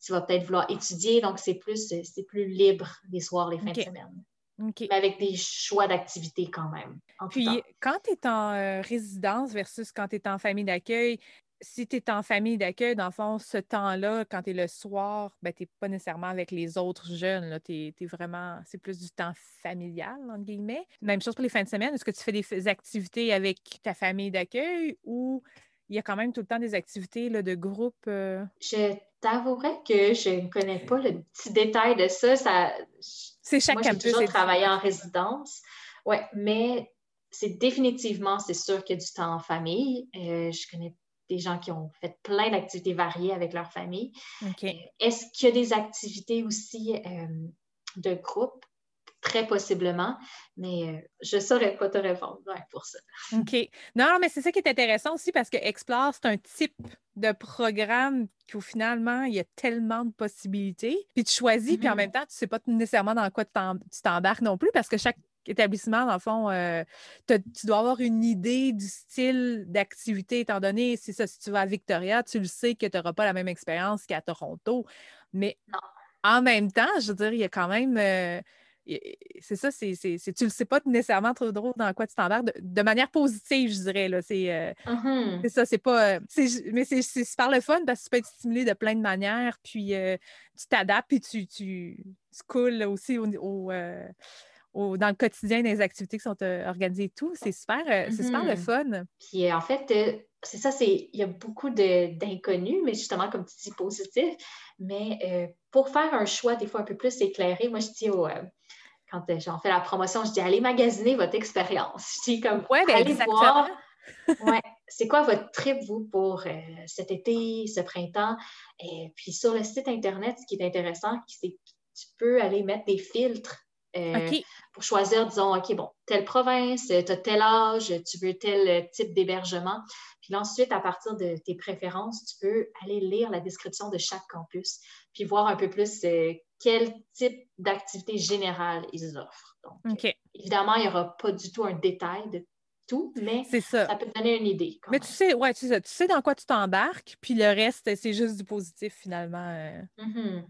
S2: tu vas peut-être vouloir étudier, donc c'est plus, plus libre les soirs, les fins de semaine. Mais avec des choix d'activités quand même.
S1: Puis, quand tu es en euh, résidence versus quand tu es en famille d'accueil, si tu es en famille d'accueil, dans le fond, ce temps-là, quand tu es le soir, ben, tu n'es pas nécessairement avec les autres jeunes. Tu es, vraiment, c'est plus du temps familial, entre guillemets. Même chose pour les fins de semaine. Est-ce que tu fais des activités avec ta famille d'accueil ou il y a quand même tout le temps des activités là, de groupe? Euh?
S2: Je t'avouerais que je ne connais pas le petit détail de ça. ça
S1: c'est chaque
S2: Moi, j'ai toujours travaillé en résidence. Oui, mais c'est définitivement, c'est sûr qu'il y a du temps en famille. Euh, je connais des gens qui ont fait plein d'activités variées avec leur famille. Euh, est-ce qu'il y a des activités aussi euh, de groupe? Très possiblement, mais euh, je ne saurais pas te répondre pour ça.
S1: OK. Non, mais c'est ça qui est intéressant aussi parce que Explore, c'est un type de programme où finalement, il y a tellement de possibilités. Puis tu choisis, puis en mm-hmm. même temps, tu ne sais pas nécessairement dans quoi tu t'embarques non plus parce que chaque établissement, dans le fond, euh, tu dois avoir une idée du style d'activité, étant donné, si, ça, si tu vas à Victoria, tu le sais que tu n'auras pas la même expérience qu'à Toronto. Mais en même temps, je veux dire, il y a quand même. Euh, c'est ça, c'est, tu le sais pas nécessairement trop drôle dans quoi tu t'embarques, de, manière positive, je dirais. Là, c'est, euh, mm-hmm. ça, c'est pas. mais c'est, super le fun parce que tu peux être stimulé de plein de manières, puis tu t'adaptes, puis tu, tu, coules aussi au, dans le quotidien des activités qui sont euh, organisées et tout. C'est super, euh, c'est super le mm-hmm. fun.
S2: Puis euh, en fait, c'est ça, c'est il y a beaucoup d'inconnus, mais justement, comme tu dis, positif. Mais pour faire un choix des fois un peu plus éclairé, moi je dis quand j'en fais la promotion, je dis allez magasiner votre expérience. Je dis comme
S1: ouais, ben, allez voir.
S2: ouais, c'est quoi votre trip, vous, pour cet été, ce printemps? Et puis sur le site Internet, ce qui est intéressant, c'est que tu peux aller mettre des filtres euh, pour choisir, disons, OK, bon, telle province, tu as tel âge, tu veux tel type d'hébergement. Puis ensuite, à partir de tes préférences, tu peux aller lire la description de chaque campus, puis voir un peu plus euh, quel type d'activité générale ils offrent. Donc, évidemment, il n'y aura pas du tout un détail de tout, mais ça. peut te donner une idée.
S1: Mais tu sais, ouais, tu sais, tu sais dans quoi tu t'embarques, puis le reste, c'est juste du positif finalement. Mm.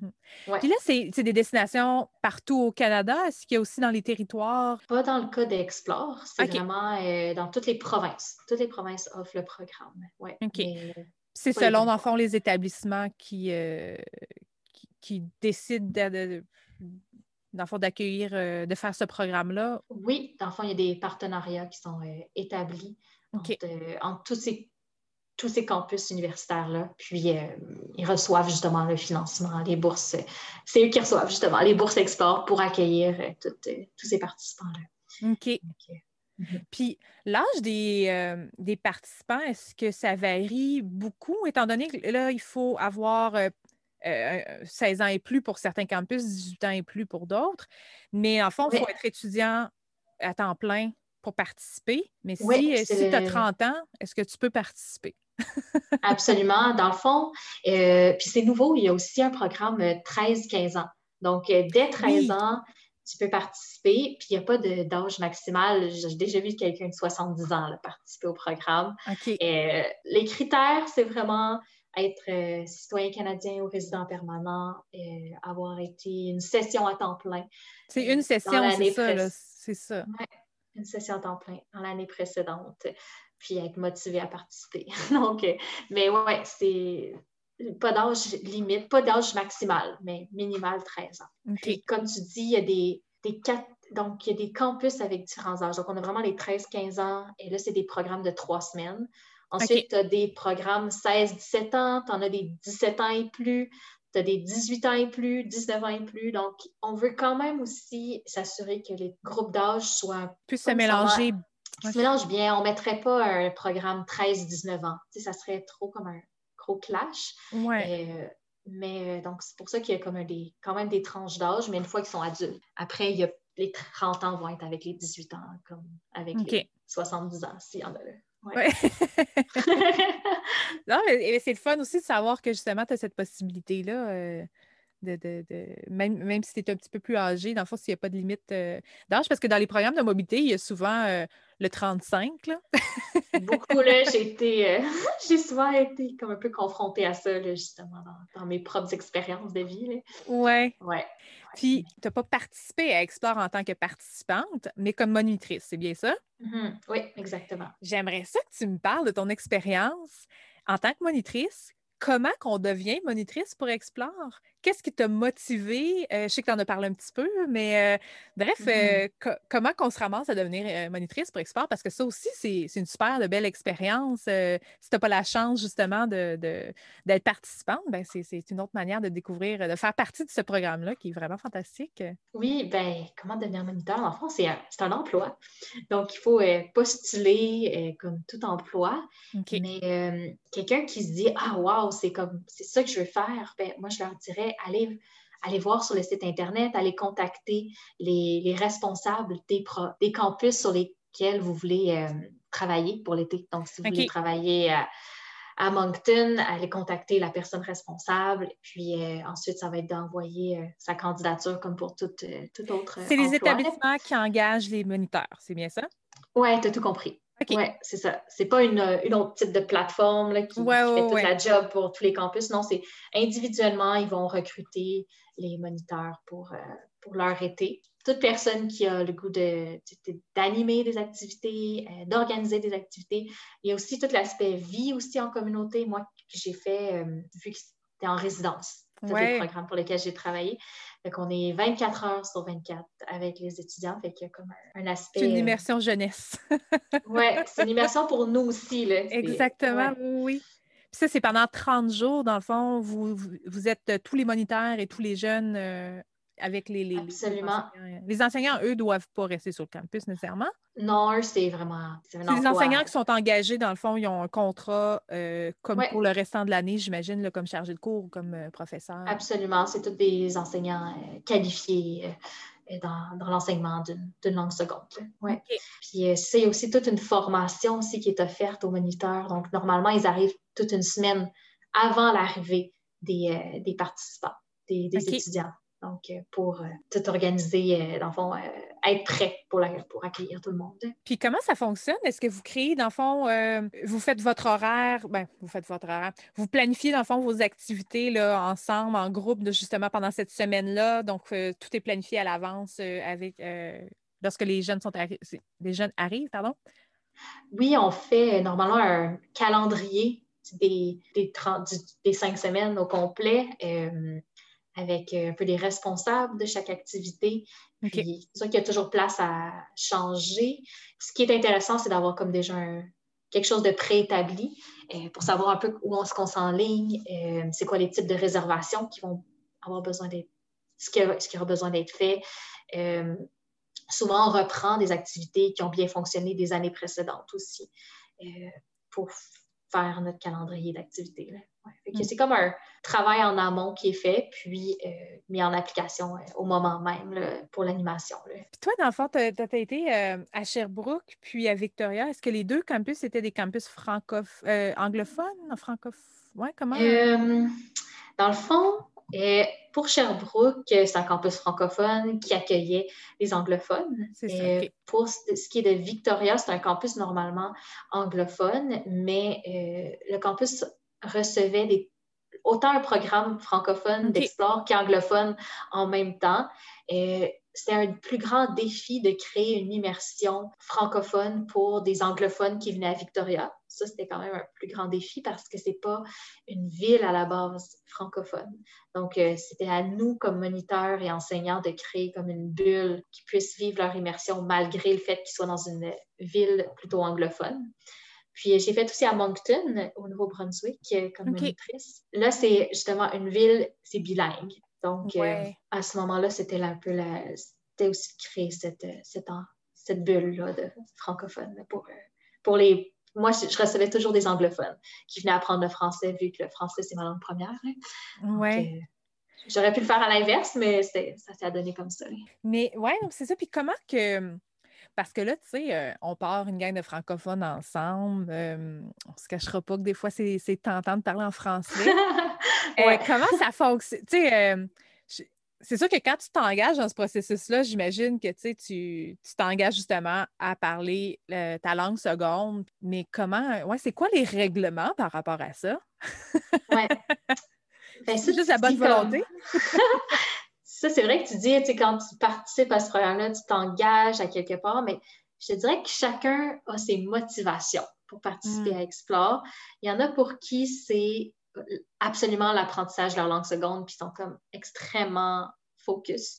S1: Puis là, c'est des destinations partout au Canada. Est-ce qu'il y a aussi dans les territoires?
S2: Pas dans le cas d'Explore, c'est vraiment euh, dans toutes les provinces. Toutes les provinces offrent le programme. Ouais,
S1: OK. c'est selon, dans le fond, les établissements qui, euh, qui, décident de dans le fond, d'accueillir, euh, de faire ce programme-là?
S2: Oui, dans le fond, il y a des partenariats qui sont euh, établis entre, euh, tous, ces, tous ces campus universitaires-là. Puis, ils reçoivent justement le financement, les bourses. C'est eux qui reçoivent justement les bourses export pour accueillir tous ces participants-là.
S1: OK. Mhm. Puis l'âge des, des, participants, est-ce que ça varie beaucoup, étant donné que là, il faut avoir 16 ans et plus pour certains campus, 18 ans et plus pour d'autres. Mais en fond, il faut être étudiant à temps plein pour participer, mais si, si tu as 30 ans, est-ce que tu peux participer?
S2: Absolument. Dans le fond, euh, puis c'est nouveau, il y a aussi un programme 13-15 ans. Donc, dès 13 ans, tu peux participer, puis il n'y a pas d'âge maximal. J'ai déjà vu quelqu'un de 70 ans participer au programme. les critères, c'est vraiment être euh, citoyen canadien ou résident permanent, euh, avoir été une session à temps plein.
S1: C'est une session, c'est ça, c'est ça.
S2: une session à temps plein dans l'année précédente, puis être motivé à participer. Donc, euh, mais ouais, c'est pas d'âge limite, pas d'âge maximal, mais minimal 13 ans. Puis, comme tu dis, il y a des, des quatre donc, il y a des campus avec différents âges. Donc, on a vraiment les 13-15 ans, et là, c'est des programmes de trois semaines. Ensuite, tu as des programmes 16-17 ans, tu en as des 17 ans et plus, tu as des 18 ans et plus, 19 ans et plus. Donc, on veut quand même aussi s'assurer que les groupes d'âge soient...
S1: Puissent se mélanger.
S2: se mélangent bien. On ne mettrait pas un programme 13-19 ans. Tu sais, ça serait trop comme un gros clash.
S1: Ouais.
S2: Euh, mais euh, donc, c'est pour ça qu'il y a comme des, quand même des tranches d'âge, mais une fois qu'ils sont adultes. Après, il y a, les 30 ans vont être avec les 18 ans, comme avec les 70 ans, s'il y en a là. Ouais.
S1: non, mais, c'est le fun aussi de savoir que justement, tu as cette possibilité-là. Euh, de, même, même si tu es un petit peu plus âgé, dans le fond, s'il n'y a pas de limite euh, d'âge, parce que dans les programmes de mobilité, il y a souvent euh, le 35. Là.
S2: Beaucoup, là, j'ai été, j'ai souvent été comme un peu confrontée à ça, justement, dans, mes propres expériences de vie.
S1: Oui.
S2: Ouais.
S1: Puis, tu n'as pas participé à Explore en tant que participante, mais comme monitrice, c'est bien ça?
S2: Mm-hmm. Oui, exactement.
S1: J'aimerais ça que tu me parles de ton expérience en tant que monitrice. Comment qu'on devient monitrice pour Explore? Qu'est-ce qui t'a motivé? Euh, je sais que tu en as parlé un petit peu, mais euh, bref, mm-hmm. euh, comment qu'on se ramasse à devenir monitrice pour export? Parce que ça aussi, c'est une super de belle expérience. si tu n'as pas la chance, justement, d'être de, participante, ben c'est une autre manière de découvrir, de faire partie de ce programme-là qui est vraiment fantastique.
S2: Oui, ben comment devenir moniteur? En France, c'est un, emploi. Donc, il faut postuler comme tout emploi. Mais quelqu'un qui se dit Ah, wow, c'est comme c'est ça que je veux faire, ben, moi, je leur dirais aller voir sur le site Internet, aller contacter les, responsables des, des, campus sur lesquels vous voulez euh, travailler pour l'été. Donc, si vous voulez travailler à, Moncton, aller contacter la personne responsable. Puis euh, ensuite, ça va être d'envoyer euh, sa candidature comme pour tout, tout autre.
S1: C'est les établissements qui engagent les moniteurs, c'est bien ça?
S2: Oui, tu as tout compris. Oui, c'est ça. C'est pas une, autre type de plateforme là, qui, fait toute la job pour tous les campus. Non, c'est individuellement, ils vont recruter les moniteurs pour, euh, pour leur été. Toute personne qui a le goût d'animer des activités, euh, d'organiser des activités. Il y a aussi tout l'aspect vie aussi en communauté. Moi, j'ai fait, euh, vu que c'était en résidence, tous les programmes pour lesquels j'ai travaillé. Fait qu'on est 24 heures sur 24 avec les étudiants. Fait qu'il y a comme un, aspect.
S1: C'est une euh, immersion jeunesse.
S2: oui, c'est une immersion pour nous aussi. Là.
S1: Exactement, oui. Puis ça, c'est pendant 30 jours, dans le fond, vous, vous, êtes tous les moniteurs et tous les jeunes euh, avec les, les,
S2: Absolument.
S1: Les enseignants. eux, ne doivent pas rester sur le campus nécessairement.
S2: Non, c'est vraiment.
S1: C'est les enseignants qui sont engagés, dans le fond, ils ont un contrat euh, comme pour le restant de l'année, j'imagine, comme chargé de cours ou comme euh, professeur.
S2: Absolument. C'est tous des enseignants euh, qualifiés dans, l'enseignement d'une langue seconde. Ouais. Puis c'est aussi toute une formation aussi qui est offerte aux moniteurs. Donc, normalement, ils arrivent toute une semaine avant l'arrivée des, des participants, des, étudiants. Donc, euh, pour euh, tout organiser, euh, dans le fond, être prêt pour, pour accueillir tout le monde.
S1: Puis comment ça fonctionne? Est-ce que vous créez, dans le fond, vous faites votre horaire, ben, vous faites votre horaire, vous planifiez, dans le fond, vos activités là, ensemble, en groupe, justement, pendant cette semaine-là? Donc, tout est planifié à l'avance avec lorsque les jeunes sont les jeunes arrivent, pardon?
S2: Oui, on fait normalement un calendrier des, des, 30, des cinq semaines au complet avec euh, un peu les responsables de chaque activité. C'est sûr qu'il y a toujours place à changer. Ce qui est intéressant, c'est d'avoir comme déjà quelque chose de préétabli euh, pour savoir un peu où est-ce qu'on s'enligne, euh, c'est quoi les types de réservations qui vont avoir besoin d'être, ce qui, ce qui aura besoin d'être fait. souvent, on reprend des activités qui ont bien fonctionné des années précédentes aussi pour faire notre calendrier d'activités. Mm. C'est comme un travail en amont qui est fait, puis euh, mis en application euh, au moment même pour l'animation.
S1: Puis toi, dans le fond, tu as, été euh, à Sherbrooke, puis à Victoria. Est-ce que les deux campus étaient des campus anglophones, francophones? Ouais, comment?
S2: dans le fond, pour Sherbrooke, c'est un campus francophone qui accueillait les anglophones. Et Pour ce qui est de Victoria, c'est un campus normalement anglophone, mais le campus recevait des, autant un programme francophone d'Explore qu'anglophone en même temps. C'était un plus grand défi de créer une immersion francophone pour des anglophones qui venaient à Victoria. Ça, c'était quand même un plus grand défi parce que c'est pas une ville à la base francophone. Donc, euh, c'était à nous, comme moniteurs et enseignants, de créer comme une bulle qui puisse vivre leur immersion malgré le fait qu'ils soient dans une ville plutôt anglophone. Puis j'ai fait aussi à Moncton, au Nouveau-Brunswick, euh, comme monitrice. Là, c'est justement une ville, c'est bilingue. Donc, euh, à ce moment-là, c'était un peu la. C'était aussi de créer cette, euh, cette, cette bulle-là de francophone pour, pour les. Moi, je, recevais toujours des anglophones qui venaient apprendre le français, vu que le français, c'est ma langue première.
S1: Oui.
S2: J'aurais pu le faire à l'inverse, mais ça s'est donné comme ça.
S1: Mais oui, c'est ça. Puis comment que parce que là, tu sais, euh, on part une gang de francophones ensemble. Euh, on ne se cachera pas que des fois, c'est tentant de parler en français. Euh, comment ça fonctionne? Tu sais, c'est sûr que quand tu t'engages dans ce processus-là, j'imagine que tu t'engages justement à parler ta langue seconde. Mais comment, ouais, c'est quoi les règlements par rapport à ça?
S2: Oui.
S1: Ben, c'est juste la bonne volonté?
S2: ça, c'est vrai que tu dis, tu sais, quand tu participes à ce programme-là, tu t'engages à quelque part, mais je te dirais que chacun a ses motivations pour participer mm. à Explore. Il y en a pour qui c'est euh, absolument l'apprentissage de leur langue seconde, puis ils sont comme extrêmement focus.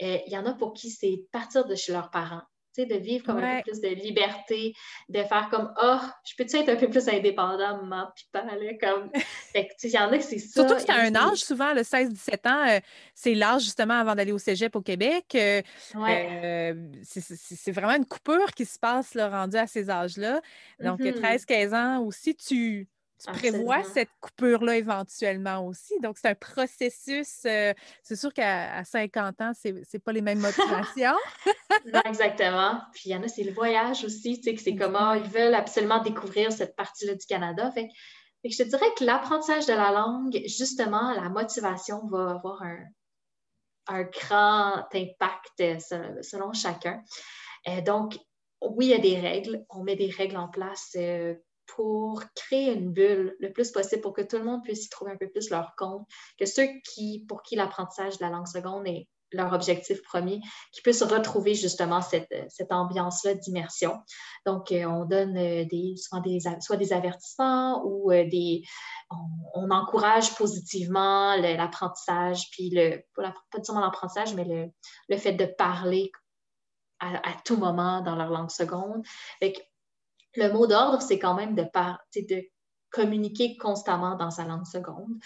S2: il y en a pour qui c'est partir de chez leurs parents de vivre comme un peu plus de liberté, de faire comme oh, je peux-tu être un peu plus indépendant, maman, puis parler comme. Fait il y en a que c'est ça.
S1: Surtout que c'est un âge, souvent, le 16-17 ans, euh, c'est l'âge justement avant d'aller au cégep au Québec. Euh, euh, c'est vraiment une coupure qui se passe là, rendu à ces âges-là. Donc, 13-15 mm-hmm. ans aussi, tu tu prévois cette coupure-là éventuellement aussi? Donc, c'est un processus. Euh, c'est sûr qu'à 50 ans, ce n'est pas les mêmes motivations.
S2: non, exactement. Puis il y en a, c'est le voyage aussi, tu sais, que c'est comment ils veulent absolument découvrir cette partie-là du Canada. Fait, que je te dirais que l'apprentissage de la langue, justement, la motivation va avoir un, grand impact euh, selon chacun. Euh, donc, oui, il y a des règles. On met des règles en place pour créer une bulle le plus possible pour que tout le monde puisse y trouver un peu plus leur compte, que ceux qui, pour qui l'apprentissage de la langue seconde est leur objectif premier, qui puissent retrouver justement cette, cette ambiance-là d'immersion. Donc, euh, on donne euh, des, soit, des, soit des avertissements ou euh, des, on, encourage positivement l'apprentissage, puis le, pas seulement l'apprentissage, mais le, le, fait de parler à, tout moment dans leur langue seconde. Le mot d'ordre, c'est quand même de, de communiquer constamment dans sa langue seconde.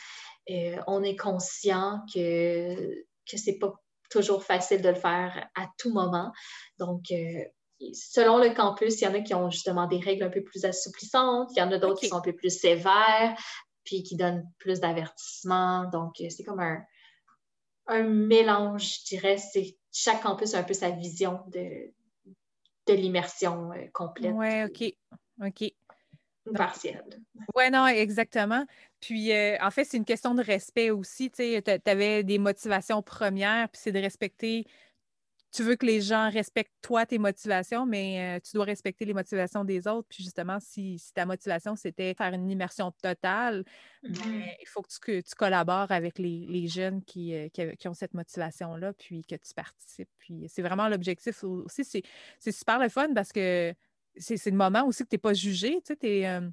S2: Euh, on est conscient que, ce n'est pas toujours facile de le faire à tout moment. Donc, euh, selon le campus, il y en a qui ont justement des règles un peu plus assouplissantes, il y en a d'autres qui sont un peu plus sévères, puis qui donnent plus d'avertissements. Donc, euh, c'est comme un, un mélange, je dirais. C'est, chaque campus a un peu sa vision de, de l'immersion euh, complète.
S1: Oui, OK. OK.
S2: Partielle.
S1: Oui, non, exactement. Puis, euh, en fait, c'est une question de respect aussi. Tu avais des motivations premières, puis c'est de respecter tu veux que les gens respectent toi, tes motivations, mais euh, tu dois respecter les motivations des autres. Puis justement, si, ta motivation, c'était faire une immersion totale, ben, mm-hmm. il faut que tu, collabores avec les, jeunes euh, qui, ont cette motivation-là, puis que tu participes. Puis c'est vraiment l'objectif aussi. C'est super le fun parce que c'est le moment aussi que tu n'es pas jugé. Tu sais, euh,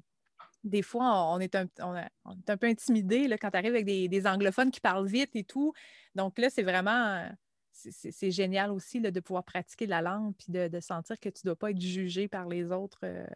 S1: des fois, on est un, un peu intimidé quand tu arrives avec des, des, anglophones qui parlent vite et tout. Donc là, c'est vraiment c'est génial aussi de pouvoir pratiquer la langue puis de, sentir que tu ne dois pas être jugé par les autres euh,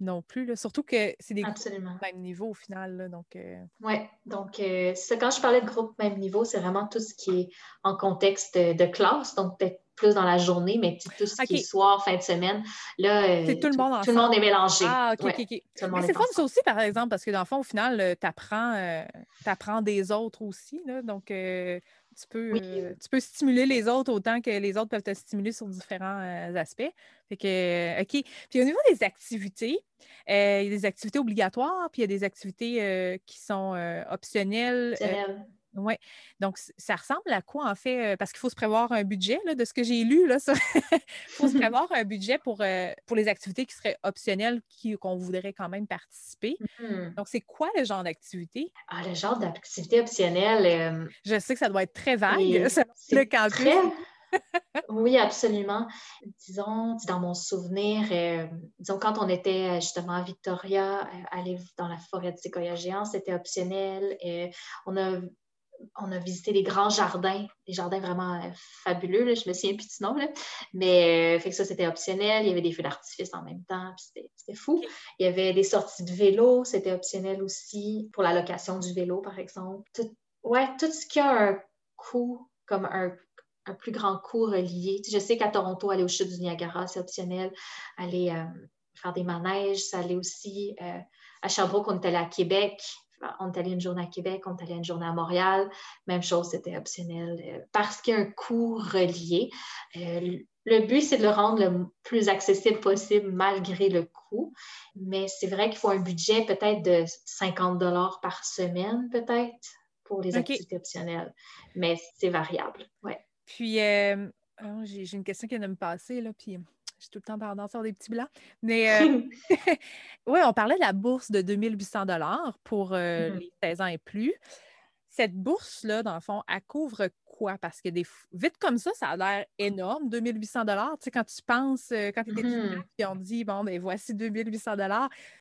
S1: non plus. Surtout que c'est des groupes même niveau au final. donc,
S2: euh, Oui, donc euh, quand je parlais de groupe même niveau, c'est vraiment tout ce qui est en contexte de classe. Donc, plus dans la journée, mais tout ce qui est soir, fin de semaine, là,
S1: tout, le monde
S2: tout le monde est mélangé.
S1: Ah, OK, OK, OK. Mais c'est fun, ça aussi, par exemple, parce que dans le fond, au final, tu apprends, apprends, des autres aussi. Donc, tu peux, tu peux stimuler les autres autant que les autres peuvent te stimuler sur différents aspects. Fait que, OK. Puis au niveau des activités, il y a des activités obligatoires, puis il y a des activités qui sont optionnelles. Oui. Donc, ça ressemble à quoi, en fait? Euh, parce qu'il faut se prévoir un budget, là, de ce que j'ai lu, là, Il faut se prévoir un budget pour, euh, pour les activités qui seraient optionnelles, qu'on voudrait quand même participer. Mmh Donc, c'est quoi le genre d'activité?
S2: Ah, le genre d'activité optionnelle. Euh,
S1: Je sais que ça doit être très vague, le campus.
S2: oui, absolument. Disons, dans mon souvenir, disons, quand on était justement à Victoria, aller dans la forêt de séquoia géant, c'était optionnel. Et on a on a visité des grands jardins, des jardins vraiment euh, fabuleux, je me souviens plus du nom, mais euh, fait que ça, c'était optionnel. Il y avait des feux d'artifice en même temps, c'était fou. Il y avait des sorties de vélo, c'était optionnel aussi, pour la location du vélo, par exemple. Tout, ouais, tout ce qui a un coût, comme un, plus grand coût relié. je sais qu'à Toronto, aller au chute du Niagara, c'est optionnel. Aller euh, faire des manèges, ça allait aussi. à Sherbrooke, on est allé à Québec, on est allé une journée à Québec, on est allé une journée à Montréal. Même chose, c'était optionnel euh, parce qu'il y a un coût relié. Euh, le but, c'est de le rendre le plus accessible possible malgré le coût. Mais c'est vrai qu'il faut un budget peut-être de 50 dollars par semaine, peut-être, pour les activités optionnelles. Mais c'est variable. Ouais.
S1: Puis, euh, oh, j'ai une question qui vient de me passer, là, puis j'ai tout le temps tendance à avoir des petits blancs. Mais euh, oui, on parlait de la bourse de 2800 pour euh, mmh les 16 ans et plus. Cette bourse-là, dans le fond, elle couvre quoi? Parce que des vite comme ça, ça a l'air énorme, 2800 Tu sais, quand tu penses, euh, quand tu es étudiant, puis on dit, bon, ben voici 2800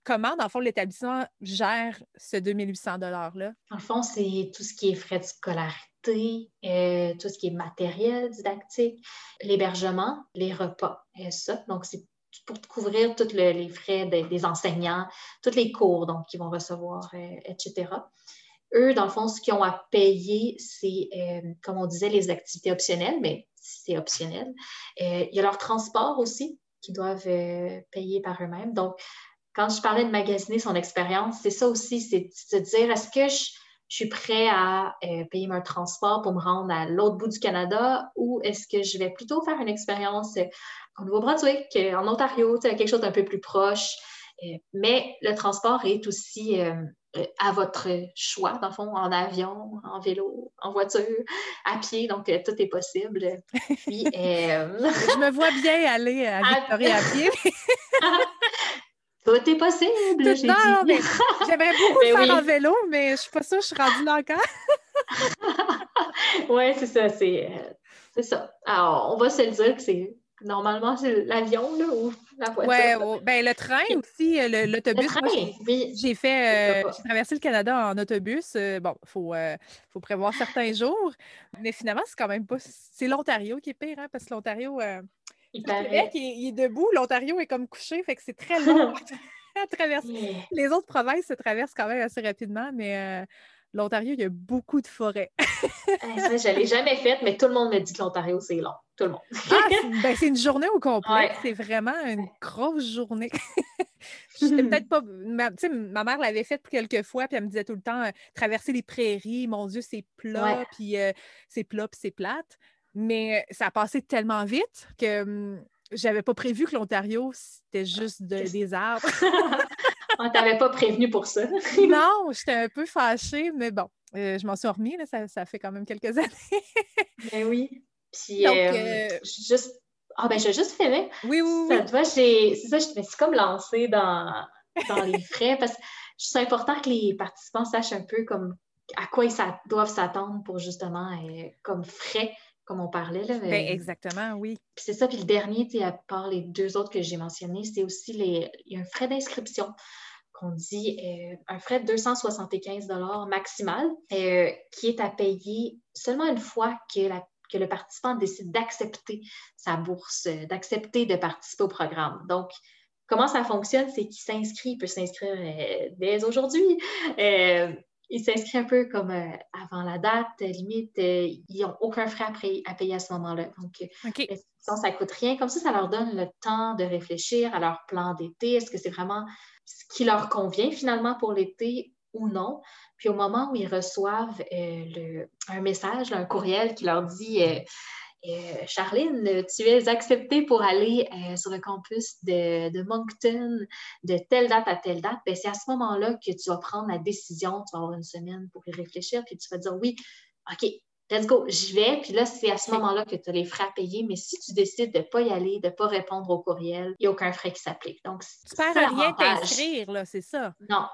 S1: comment, dans le fond, l'établissement gère ce 2800 $-là?
S2: Dans le fond, c'est tout ce qui est frais de scolarité, euh, tout ce qui est matériel didactique, l'hébergement, les repas, et ça. Donc, c'est pour couvrir tous les frais des, enseignants, tous les cours qu'ils vont recevoir, euh, etc. Eux, dans le fond, ce qu'ils ont à payer, c'est, euh, comme on disait, les activités optionnelles, mais c'est optionnel. Euh, il y a leur transport aussi qu'ils doivent euh, payer par eux-mêmes. Donc, quand je parlais de magasiner son expérience, c'est ça aussi, c'est de se dire, est-ce que je, suis prêt à payer mon transport pour me rendre à l'autre bout du Canada ou est-ce que je vais plutôt faire une expérience au Nouveau-Brunswick, en Ontario, quelque chose d'un peu plus proche? mais le transport est aussi à votre choix, dans le fond, en avion, en vélo, en voiture, à pied, donc euh, tout est possible. Puis,
S1: euh, Je me vois bien aller à Victoria à, pied.
S2: tout est possible.
S1: Non, mais j'aimerais beaucoup le faire en vélo, mais je ne suis pas sûre que je suis rendue là encore.
S2: oui, c'est ça, c'est, euh, c'est ça. Alors, on va se le dire que c'est Normalement, c'est l'avion ou la voiture.
S1: Oui, ben, le train aussi, euh, l'autobus. J'ai fait, euh, j'ai traversé le Canada en autobus. Euh, bon, il faut, faut, prévoir certains jours. Mais finalement, c'est quand même pas. C'est l'Ontario qui est pire, hein, parce que l'Ontario. Il, il, est debout, l'Ontario est comme couché, fait que c'est très long à traverser. Les autres provinces se traversent quand même assez rapidement, mais l'Ontario, il y a beaucoup de forêts.
S2: Eh, je ne l'ai jamais faite, mais tout le monde me dit que l'Ontario, c'est long. Tout le monde.
S1: ah, ben, c'est une journée au complet. C'est vraiment une grosse journée. peut-être pas. Ma, ma mère l'avait faite quelques fois, puis elle me disait tout le temps euh, traverser les prairies, mon Dieu, c'est plat, puis euh, c'est plat, puis c'est plate. Mais euh, ça a passé tellement vite que hum, j'avais pas prévu que l'Ontario, c'était juste des arbres.
S2: On t'avait pas prévenu pour ça.
S1: non, j'étais un peu fâchée, mais bon, euh, je m'en suis remis, ça, fait quand même quelques années.
S2: ben oui. Puis, Donc, euh, euh, juste. Ah, ben, j'ai juste fait.
S1: Oui, oui, oui.
S2: Ça, c'est ça, je me suis comme lancée dans, dans les frais parce que c'est important que les participants sachent un peu comme à quoi ils doivent s'attendre pour justement comme frais comme on parlait. Là,
S1: ben, exactement, oui.
S2: c'est ça. Puis le dernier, à part les deux autres que j'ai mentionnés, c'est aussi les... il y a un frais d'inscription qu'on dit euh, un frais de 275 maximal euh, qui est à payer seulement une fois que, que le participant décide d'accepter sa bourse, euh, d'accepter de participer au programme. Donc, comment ça fonctionne? C'est qu'il s'inscrit, il peut s'inscrire dès aujourd'hui ils s'inscrivent un peu comme euh, avant la date, limite, euh, ils n'ont aucun frais à, payer à ce moment-là. Donc, l'inscription, ça ne coûte rien? Comme ça, ça leur donne le temps de réfléchir à leur plan d'été. Est-ce que c'est vraiment ce qui leur convient finalement pour l'été ou non? Puis au moment où ils reçoivent le, un message, un courriel qui leur dit euh, Charline, tu es acceptée pour aller euh, sur le campus de, Moncton de telle date à telle date. Ben, c'est à ce moment-là que tu vas prendre la décision. Tu vas avoir une semaine pour y réfléchir, puis tu vas dire oui, OK, let's go, j'y vais. Puis là, c'est à ce moment-là que tu as les frais à payer. Mais si tu décides de ne pas y aller, de ne pas répondre au courriel, il n'y a aucun frais qui s'applique. Donc,
S1: tu perds rien t'inscrire, là, c'est ça?
S2: Non,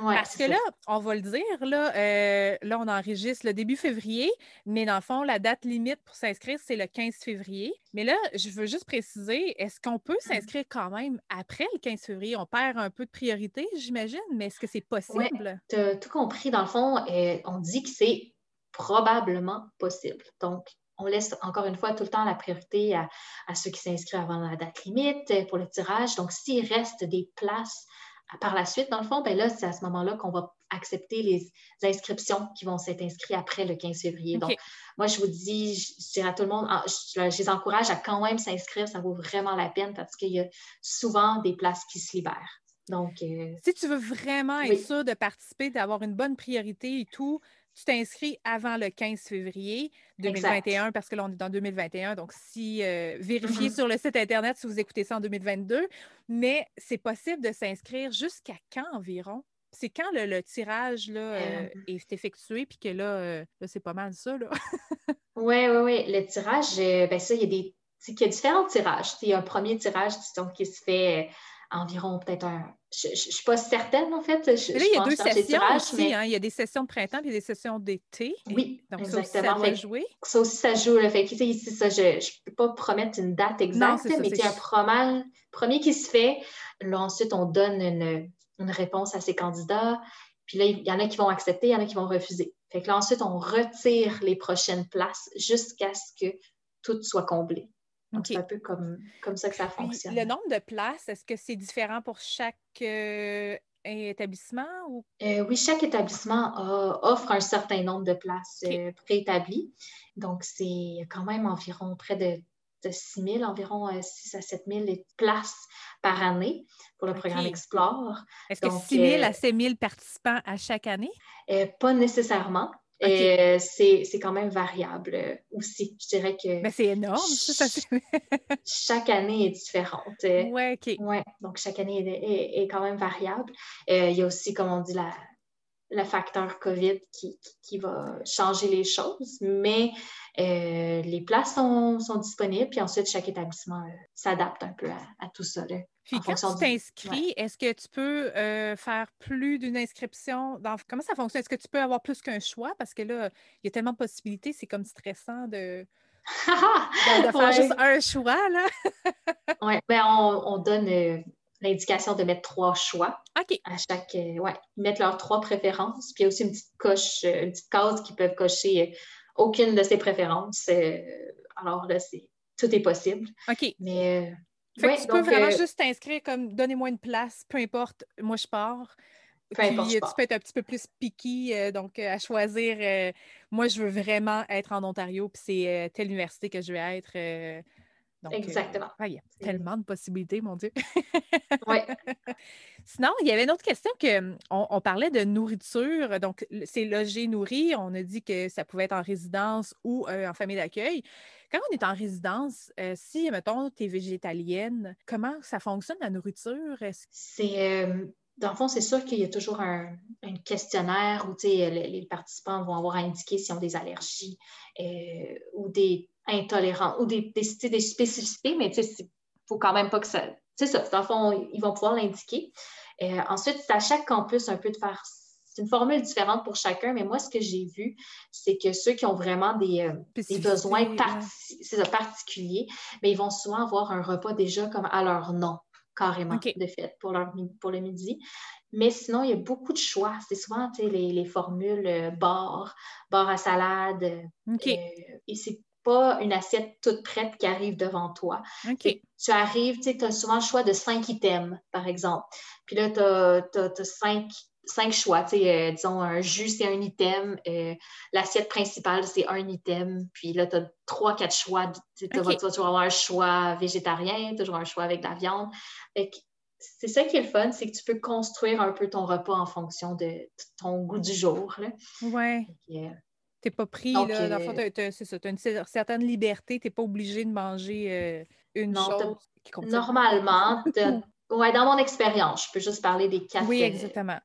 S1: parce que là, on va le dire, là, euh, là, on enregistre le début février, mais dans le fond, la date limite pour s'inscrire, c'est le 15 février. Mais là, je veux juste préciser, est-ce qu'on peut mmh. s'inscrire quand même après le 15 février? On perd un peu de priorité, j'imagine, mais est-ce que c'est possible?
S2: tu as tout compris. Dans le fond, euh, on dit que c'est probablement possible. Donc, on laisse encore une fois tout le temps la priorité à, à ceux qui s'inscrivent avant la date limite pour le tirage. Donc, s'il reste des places par la suite, dans le fond, ben là, c'est à ce moment-là qu'on va accepter les inscriptions qui vont s'être inscrites après le 15 février. Donc, moi, je vous dis, je, dirais à tout le monde, ah, je, les encourage à quand même s'inscrire, ça vaut vraiment la peine parce qu'il y a souvent des places qui se libèrent. Donc, euh,
S1: si tu veux vraiment être sûr de participer, d'avoir une bonne priorité et tout, tu t'inscris avant le 15 février 2021 parce que là, on est dans 2021. Donc, si euh, vérifiez mm-hmm. sur le site Internet si vous écoutez ça en 2022. Mais c'est possible de s'inscrire jusqu'à quand environ? C'est quand le, tirage là, euh, est effectué, puis que là, là c'est pas mal ça.
S2: Oui, oui, oui. Le tirage, ben ça, il y a des. Il y a différents tirages. Il y a un premier tirage qui se fait environ peut-être un. Je ne suis pas certaine, en fait.
S1: il y a deux sessions aussi. Hein. Il y a des sessions de printemps et des sessions d'été.
S2: Oui,
S1: donc
S2: exactement.
S1: Ça, aussi, ça jouer.
S2: Ça aussi, ça joue. Fait ici, ça, je ne peux pas promettre une date exacte, mais il y a un premier qui se fait. Là, ensuite, on donne une, une réponse à ces candidats. Puis là, il y en a qui vont accepter, il y en a qui vont refuser. Fait que là, ensuite, on retire les prochaines places jusqu'à ce que tout soit comblé. C'est un peu comme, comme ça que ça fonctionne.
S1: le nombre de places, est-ce que c'est différent pour chaque euh, établissement? Ou...
S2: Euh, oui, chaque établissement offre un certain nombre de places euh, préétablies. Donc, c'est quand même environ près de, de 6 000, environ 6 à 7 000 places par année pour le programme Explore.
S1: Est-ce que 6 000 à 7 000 participants à chaque année?
S2: pas nécessairement. Et c'est quand même variable euh, aussi. Je dirais que.
S1: Mais c'est énorme, ça.
S2: chaque année est différente. Euh,
S1: oui, OK.
S2: Ouais, donc chaque année est, est, quand même variable. Euh, il y a aussi, comme on dit, la, le facteur COVID qui, qui, va changer les choses, mais les places sont, sont, disponibles, puis ensuite, chaque établissement s'adapte un peu à, tout ça. Là.
S1: Puis quand tu t'inscris, est-ce que tu peux euh, faire plus d'une inscription? Dans... Comment ça fonctionne? Est-ce que tu peux avoir plus qu'un choix? Parce que là, il y a tellement de possibilités, c'est comme stressant de, de, faire juste un choix. là.
S2: oui, ben on, donne euh, l'indication de mettre trois choix
S1: OK.
S2: à chaque. Euh, ouais, ils mettent leurs trois préférences. Puis il y a aussi une petite coche, une petite case qui peuvent cocher aucune de ces préférences. alors là, c'est tout est possible.
S1: OK.
S2: Mais
S1: fait tu peux vraiment euh, juste t'inscrire comme donnez-moi une place, peu importe, moi je pars.
S2: Peu importe,
S1: tu peux être un petit peu plus picky, euh, donc euh, à choisir. moi, je veux vraiment être en Ontario, puis c'est telle université que je vais être.
S2: Exactement.
S1: il y a tellement de possibilités, mon Dieu.
S2: oui.
S1: Sinon, il y avait une autre question que hum, on, parlait de nourriture. Donc, c'est logé, nourri. On a dit que ça pouvait être en résidence ou en famille d'accueil. Quand on est en résidence, euh, si, mettons, tu es végétalienne, comment ça fonctionne la nourriture?
S2: C'est. Euh, dans le fond, c'est sûr qu'il y a toujours un, questionnaire où les, les, participants vont avoir à indiquer s'ils ont des allergies euh, ou des intolérants ou des, des, des spécificités, mais il ne faut quand même pas que ça. C'est ça, dans le fond, ils vont pouvoir l'indiquer. ensuite, c'est à chaque campus un peu de faire c'est une formule différente pour chacun, mais moi, ce que j'ai vu, c'est que ceux qui ont vraiment des, euh, besoins particuliers, mais ils vont souvent avoir un repas déjà comme à leur nom, carrément, de fait, pour, leur, pour le midi. Mais sinon, il y a beaucoup de choix. C'est souvent les, les, formules euh, bar, bar à salade. Euh, et c'est pas une assiette toute prête qui arrive devant toi. Tu arrives, tu as souvent le choix de cinq items, par exemple. Puis là, tu as, cinq cinq choix. Euh, disons, un jus, c'est un item. Euh, l'assiette principale, c'est un item. Puis là, tu as trois, quatre choix. Tu vas toujours avoir un choix végétarien, toujours un choix avec de la viande. c'est ça qui est le fun, c'est que tu peux construire un peu ton repas en fonction de ton goût du jour.
S1: Oui. Euh, tu n'es pas pris, là. Dans ça. Tu as une certaine liberté. Tu n'es pas obligé de manger une chose qui
S2: Normalement, Ouais, dans mon expérience, je peux juste parler des quatre.
S1: Oui, exactement.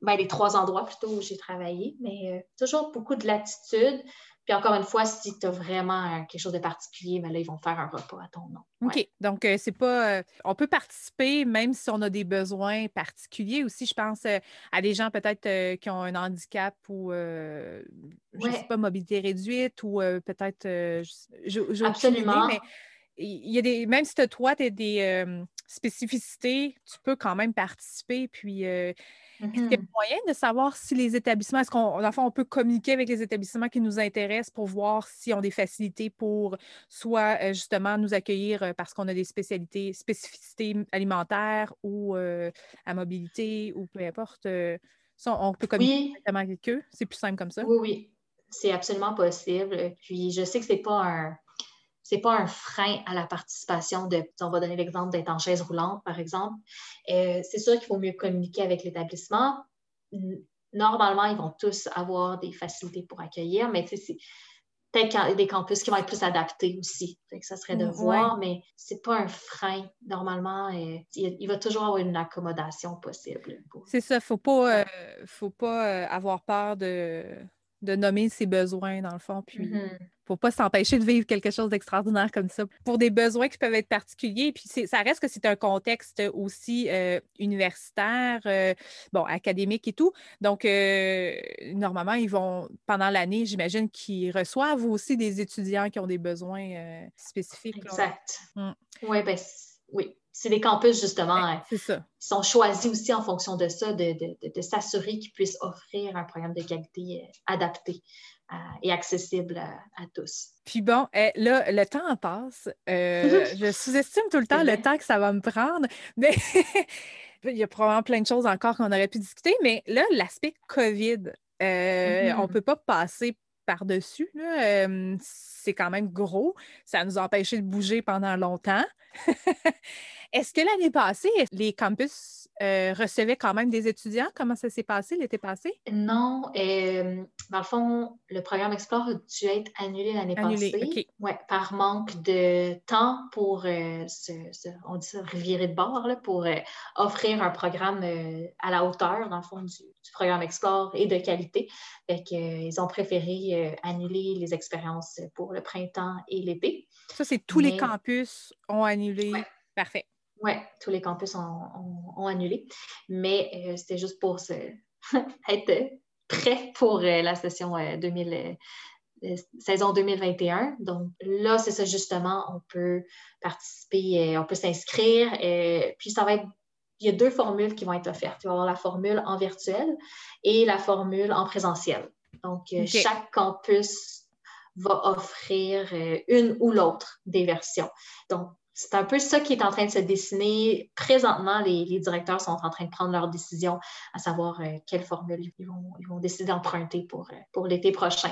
S2: Ben, les trois endroits plutôt où j'ai travaillé, mais euh, toujours beaucoup de latitude. Puis encore une fois, si tu as vraiment quelque chose de particulier, ben là, ils vont faire un repas à ton nom.
S1: OK. Donc, euh, c'est pas. Euh, on peut participer même si on a des besoins particuliers aussi. Je pense à des gens peut-être qui ont un handicap ou, je ne sais pas, mobilité réduite ou peut-être.
S2: Absolument.
S1: mais il y a des. Même si toi, tu as des spécificité, tu peux quand même participer. Puis, euh, est-ce qu'il y a mm-hmm. moyen de savoir si les établissements, est-ce qu'on on peut communiquer avec les établissements qui nous intéressent pour voir s'ils ont des facilités pour soit euh, justement nous accueillir euh, parce qu'on a des spécialités, spécificités alimentaires ou à mobilité ou peu importe. on peut communiquer directement avec eux. C'est plus simple comme ça.
S2: Oui, oui. C'est absolument possible. Puis je sais que c'est pas un c'est pas un frein à la participation de, on va donner l'exemple d'être en chaise roulante, par exemple. Euh, c'est sûr qu'il faut mieux communiquer avec l'établissement. Normalement, ils vont tous avoir des facilités pour accueillir, mais c'est peut-être des campus qui vont être plus adaptés aussi. ça serait de voir, mais c'est pas un frein. Normalement, euh, il, va toujours avoir une accommodation possible.
S1: C'est ça, faut pas, euh, faut pas avoir peur de de nommer ses besoins, dans le fond. Puis, il mm-hmm. faut pas s'empêcher de vivre quelque chose d'extraordinaire comme ça pour des besoins qui peuvent être particuliers. Puis, ça reste que c'est un contexte aussi euh, universitaire, euh, bon, académique et tout. Donc, euh, normalement, ils vont, pendant l'année, j'imagine qu'ils reçoivent aussi des étudiants qui ont des besoins spécifiques.
S2: Exact. Mm. Ouais, ben, oui, c'est des campus, justement, qui sont choisis aussi en fonction de ça, de, s'assurer qu'ils puissent offrir un programme de qualité euh, adapté euh, et accessible à, tous.
S1: Puis bon, eh, là, le temps passe. Euh, je sous-estime tout le temps le temps que ça va me prendre, mais il y a probablement plein de choses encore qu'on aurait pu discuter, mais là, l'aspect COVID, on ne mm-hmm. peut pas passer par-dessus. c'est quand même gros. Ça nous a empêché de bouger pendant longtemps. Est-ce que l'année passée, les campus euh, recevaient quand même des étudiants? Comment ça s'est passé l'été passé?
S2: Non. Euh, dans le fond, le programme Explore a dû être annulé l'année passée. Ouais, par manque de temps pour, euh, on dit ça, revirer de bord, pour offrir un programme à la hauteur, dans le fond, du, programme Explore et de qualité. Fait ils ont préféré annuler les expériences pour le printemps et l'été.
S1: Ça, c'est tous les campus ont annulé. Parfait.
S2: Oui, tous les campus ont, annulé. Mais euh, c'était juste pour être prêt pour euh, la session 2000, euh, saison 2021. Donc là, c'est ça justement, on peut participer, on peut s'inscrire. puis ça va être il y a deux formules qui vont être offertes. Il va y avoir la formule en virtuel et la formule en présentiel. Donc, chaque campus va offrir une ou l'autre des versions. Donc, c'est un peu ça qui est en train de se dessiner. Présentement, les, directeurs sont en train de prendre leur décision à savoir euh, quelle formule ils vont, décider d'emprunter pour, euh, pour l'été prochain.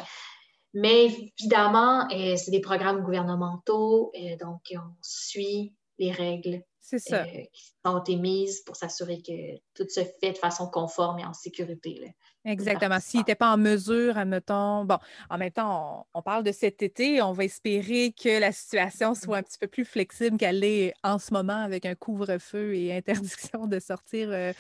S2: Mais évidemment, euh, c'est des programmes gouvernementaux, donc on suit les règles qui sont émises pour s'assurer que tout se fait de façon conforme et en sécurité.
S1: Exactement. S'il n'était pas en mesure, admettons, bon, en même temps, on, parle de cet été, on va espérer que la situation soit un petit peu plus flexible qu'elle est en ce moment avec un couvre-feu et interdiction de sortir. Euh.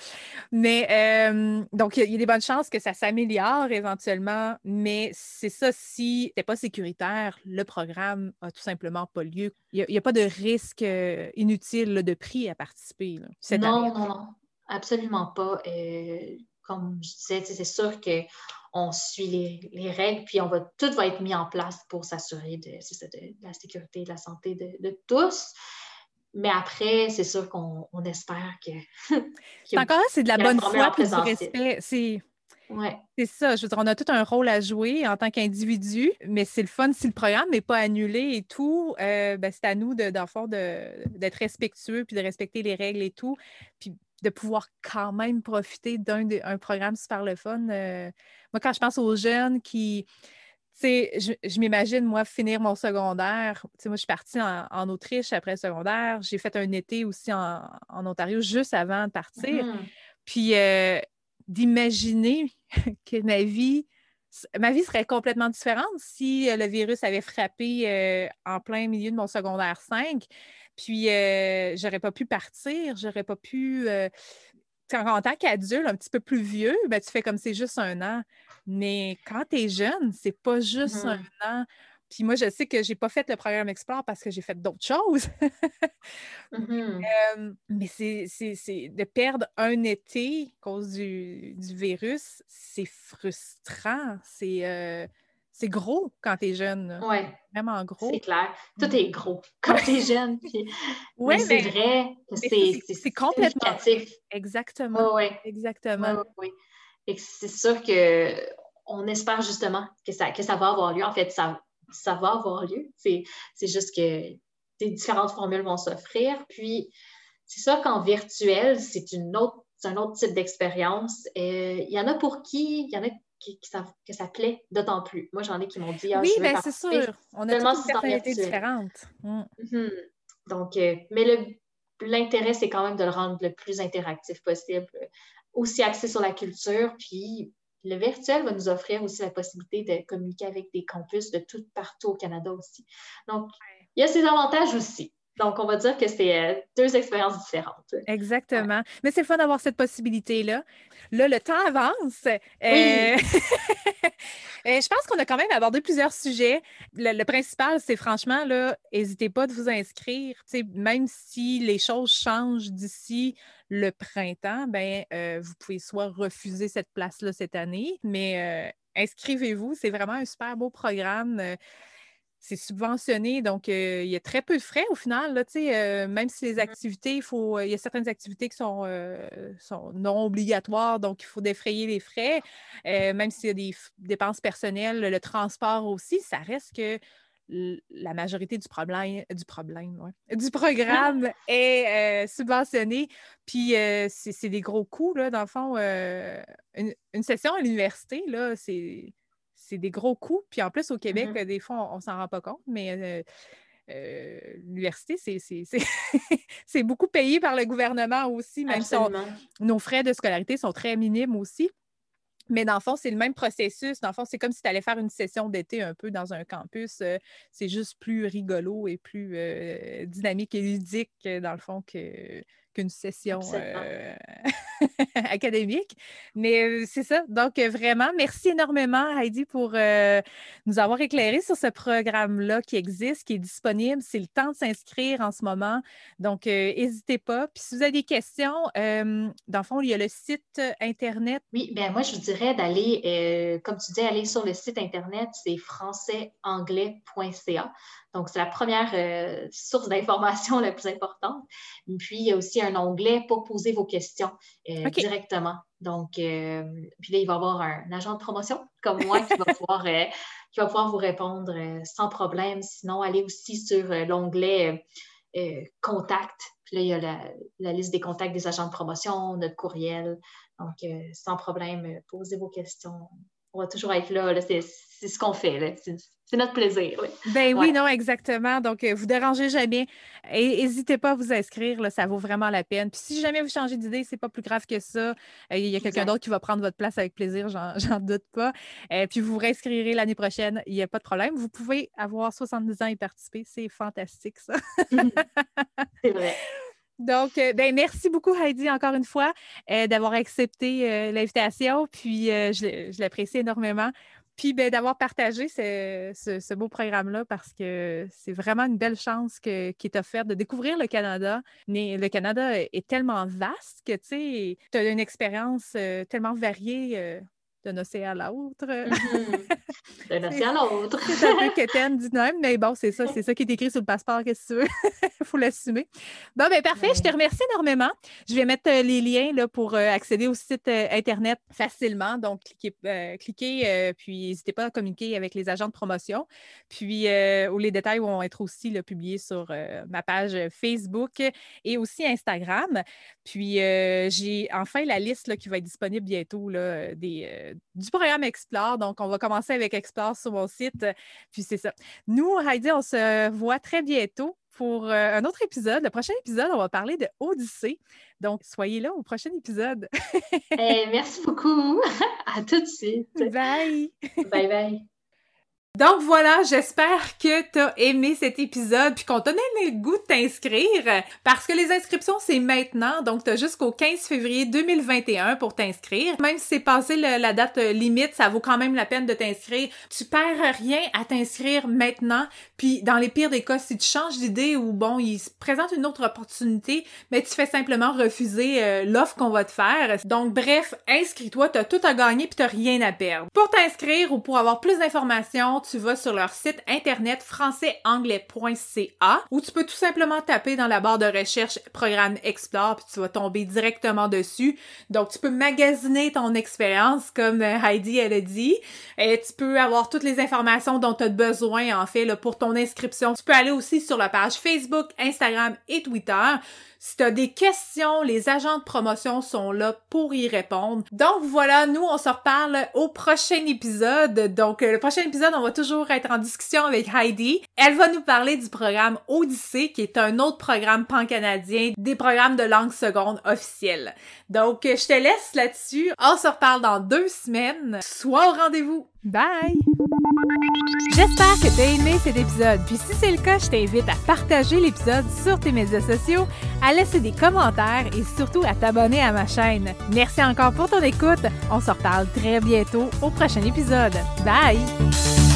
S1: mais euh, donc, il y, a des bonnes chances que ça s'améliore éventuellement, mais c'est ça, si n'était pas sécuritaire, le programme a tout simplement pas lieu. Il n'y a, pas de risque euh, inutile de prix à participer
S2: cette non, Non, non, absolument pas comme je disais, c'est sûr qu'on suit les, règles, puis on va, tout va être mis en place pour s'assurer de, la sécurité et de la santé de, tous. Mais après, c'est sûr qu'on espère que.
S1: encore là, c'est de la bonne foi et du respect. C'est. C'est ça. Je veux dire, on a tout un rôle à jouer en tant qu'individu, mais c'est le fun si le programme n'est pas annulé et tout. Euh, ben, c'est à nous, d'être respectueux puis de respecter les règles et tout. Puis de pouvoir quand même profiter d'un un programme super le fun. Euh, moi, quand je pense aux jeunes qui, tu sais, je, m'imagine, moi, finir mon secondaire. Tu sais, moi, je suis partie en, Autriche après le secondaire. J'ai fait un été aussi en, Ontario juste avant de partir. Mm-hmm. Puis euh, d'imaginer que ma vie, ma vie serait complètement différente si euh, le virus avait frappé en plein milieu de mon secondaire 5. Puis, euh, j'aurais pas pu partir, j'aurais pas pu. Euh, en tant qu'adulte, un petit peu plus vieux, ben, tu fais comme c'est juste un an. Mais quand tu es jeune, c'est pas juste un mmh. an. Puis moi, je sais que j'ai pas fait le programme Explore parce que j'ai fait d'autres choses. Mais c'est de perdre un été à cause du, virus, c'est frustrant. C'est. Euh, c'est gros quand tu es jeune.
S2: Oui.
S1: Vraiment gros.
S2: C'est clair. Tout est gros quand tu es jeune. Oui, mais, c'est vrai c'est complètement.
S1: Exactement.
S2: Oui,
S1: Exactement.
S2: Oui, Et c'est sûr que on espère justement que ça, que ça va avoir lieu. En fait, ça, ça va avoir lieu. C'est juste que des différentes formules vont s'offrir. Puis, c'est sûr qu'en virtuel, c'est une autre un autre type d'expérience. Euh, il y en a pour qui, il y en a que ça plaît d'autant plus. Moi, j'en ai qui m'ont dit
S1: ah, Oui, bien, c'est sûr. On a toutes une personnalité différente. Mm.
S2: Mm-hmm. Donc, euh, mais l'intérêt, c'est quand même de le rendre le plus interactif possible, aussi axé sur la culture. Puis, le virtuel va nous offrir aussi la possibilité de communiquer avec des campus de tout partout au Canada aussi. Donc, il y a ses avantages aussi. Donc, on va dire que c'est euh, deux expériences différentes.
S1: Exactement. Mais c'est le fun d'avoir cette possibilité-là. Là, le temps avance. Euh, euh, je pense qu'on a quand même abordé plusieurs sujets. Le, principal, c'est franchement, là, n'hésitez pas de vous inscrire. même si les choses changent d'ici le printemps, ben, vous pouvez soit refuser cette place-là cette année, mais inscrivez-vous. C'est vraiment un super beau programme c'est subventionné, donc il y a très peu de frais au final. Là, même si les mmh activités, il faut, il y a certaines activités qui sont, sont, non obligatoires, donc il faut défrayer les frais. même s'il y a des dépenses personnelles, le transport aussi, ça reste que la majorité du problème, du problème, du programme est subventionné. Puis c'est des gros coûts, là, dans le fond. Une, une, session à l'université, là, c'est c'est des gros coûts. Puis en plus, au Québec, mm-hmm. des fois, on, ne s'en rend pas compte, mais euh, l'université, c'est beaucoup payé par le gouvernement aussi, même si nos frais de scolarité sont très minimes aussi. Mais dans le fond, c'est le même processus. Dans le fond, c'est comme si tu allais faire une session d'été un peu dans un campus. C'est juste plus rigolo et plus dynamique et ludique, dans le fond, que, qu'une session euh, académique. Mais euh, c'est ça. Donc, euh, vraiment, merci énormément, Heidi, pour nous avoir éclairé sur ce programme-là qui existe, qui est disponible. C'est le temps de s'inscrire en ce moment. Donc, n'hésitez pas. Puis, si vous avez des questions, dans le fond, il y a le site Internet.
S2: Oui, bien, moi, je vous dirais d'aller, comme tu dis, aller sur le site Internet, c'est françaisanglais.ca. Donc, c'est la première euh, source d'information la plus importante. Puis, il y a aussi un onglet pour poser vos questions euh, directement. Donc, euh, puis là, il va y avoir un agent de promotion comme moi qui va pouvoir, qui va pouvoir vous répondre sans problème. Sinon, allez aussi sur l'onglet Contact. Puis là, il y a la, liste des contacts des agents de promotion, notre courriel. Donc, sans problème, posez vos questions. On va toujours être là. là c'est ce qu'on fait. C'est notre plaisir. Oui.
S1: Ben oui, non, exactement. Donc, euh, vous dérangez jamais. Et n'hésitez pas à vous inscrire, là, ça vaut vraiment la peine. Puis si jamais vous changez d'idée, c'est pas plus grave que ça. Euh, il y a quelqu'un d'autre qui va prendre votre place avec plaisir, j'en doute pas. Et euh, puis vous vous réinscrirez l'année prochaine, il n'y a pas de problème. Vous pouvez avoir 70 ans et participer. C'est fantastique, ça.
S2: c'est vrai.
S1: Donc, ben, merci beaucoup, Heidi, encore une fois, d'avoir accepté l'invitation. Puis, je l'apprécie énormément. Puis ben, d'avoir partagé ce, beau programme-là parce que c'est vraiment une belle chance qui est offerte de découvrir le Canada. Mais le Canada est tellement vaste que tu as une expérience euh, tellement variée. Euh, d'un océan à l'autre.
S2: Mhm. D'un océan à l'autre.
S1: c'est un peu quétaine du même, mais bon, c'est ça, c'est ça qui est écrit sur le passeport, qu'est-ce que tu veux? Il faut l'assumer. Bon, ben parfait, je te remercie énormément. Je vais mettre euh, les liens là, pour euh, accéder au site euh, Internet facilement. Donc, cliquez, cliquez puis n'hésitez pas à communiquer avec les agents de promotion. Puis, où les détails vont être aussi publiés sur ma page Facebook et aussi Instagram. Puis, j'ai enfin la liste qui va être disponible bientôt là, des, du programme Explore. Donc, on va commencer avec Explore sur mon site. Puis, c'est ça. Nous, Heidi, on se voit très bientôt pour euh, un autre épisode. Le prochain épisode, on va parler de Odyssée. Donc, soyez là au prochain épisode.
S2: Eh, merci beaucoup. À tout de suite.
S1: Bye.
S2: Bye bye.
S1: Donc voilà, j'espère que t'as aimé cet épisode puis qu'on t'a donné le goût de t'inscrire parce que les inscriptions c'est maintenant, donc t'as jusqu'au 15 février 2021 pour t'inscrire. Même si c'est passé la date euh, limite, ça vaut quand même la peine de t'inscrire. Tu perds rien à t'inscrire maintenant. Puis dans les pires des cas, si tu changes d'idée ou bon, il se présente une autre opportunité, mais tu fais simplement refuser euh, l'offre qu'on va te faire. Donc bref, inscris-toi, t'as tout à gagner puis t'as rien à perdre. Pour t'inscrire ou pour avoir plus d'informations tu vas sur leur site internet françaisanglais.ca où tu peux tout simplement taper dans la barre de recherche programme Explore puis tu vas tomber directement dessus. Donc tu peux magasiner ton expérience comme euh, Heidi elle a dit et tu peux avoir toutes les informations dont tu as besoin en fait pour ton inscription. Tu peux aller aussi sur la page Facebook, Instagram et Twitter. Si tu as des questions, les agents de promotion sont là pour y répondre. Donc voilà, nous on se reparle au prochain épisode. Donc euh, le prochain épisode, on va toujours être en discussion avec Heidi. Elle va nous parler du programme Odyssée qui est un autre programme pan-canadien des programmes de langue seconde officiels. Donc je te laisse là-dessus. On se reparle dans deux semaines. Sois au rendez-vous. Bye! J'espère que tu as aimé cet épisode. Puis si c'est le cas, je t'invite à partager l'épisode sur tes médias sociaux, à laisser des commentaires et surtout à t'abonner à ma chaîne. Merci encore pour ton écoute. On se reparle très bientôt au prochain épisode. Bye!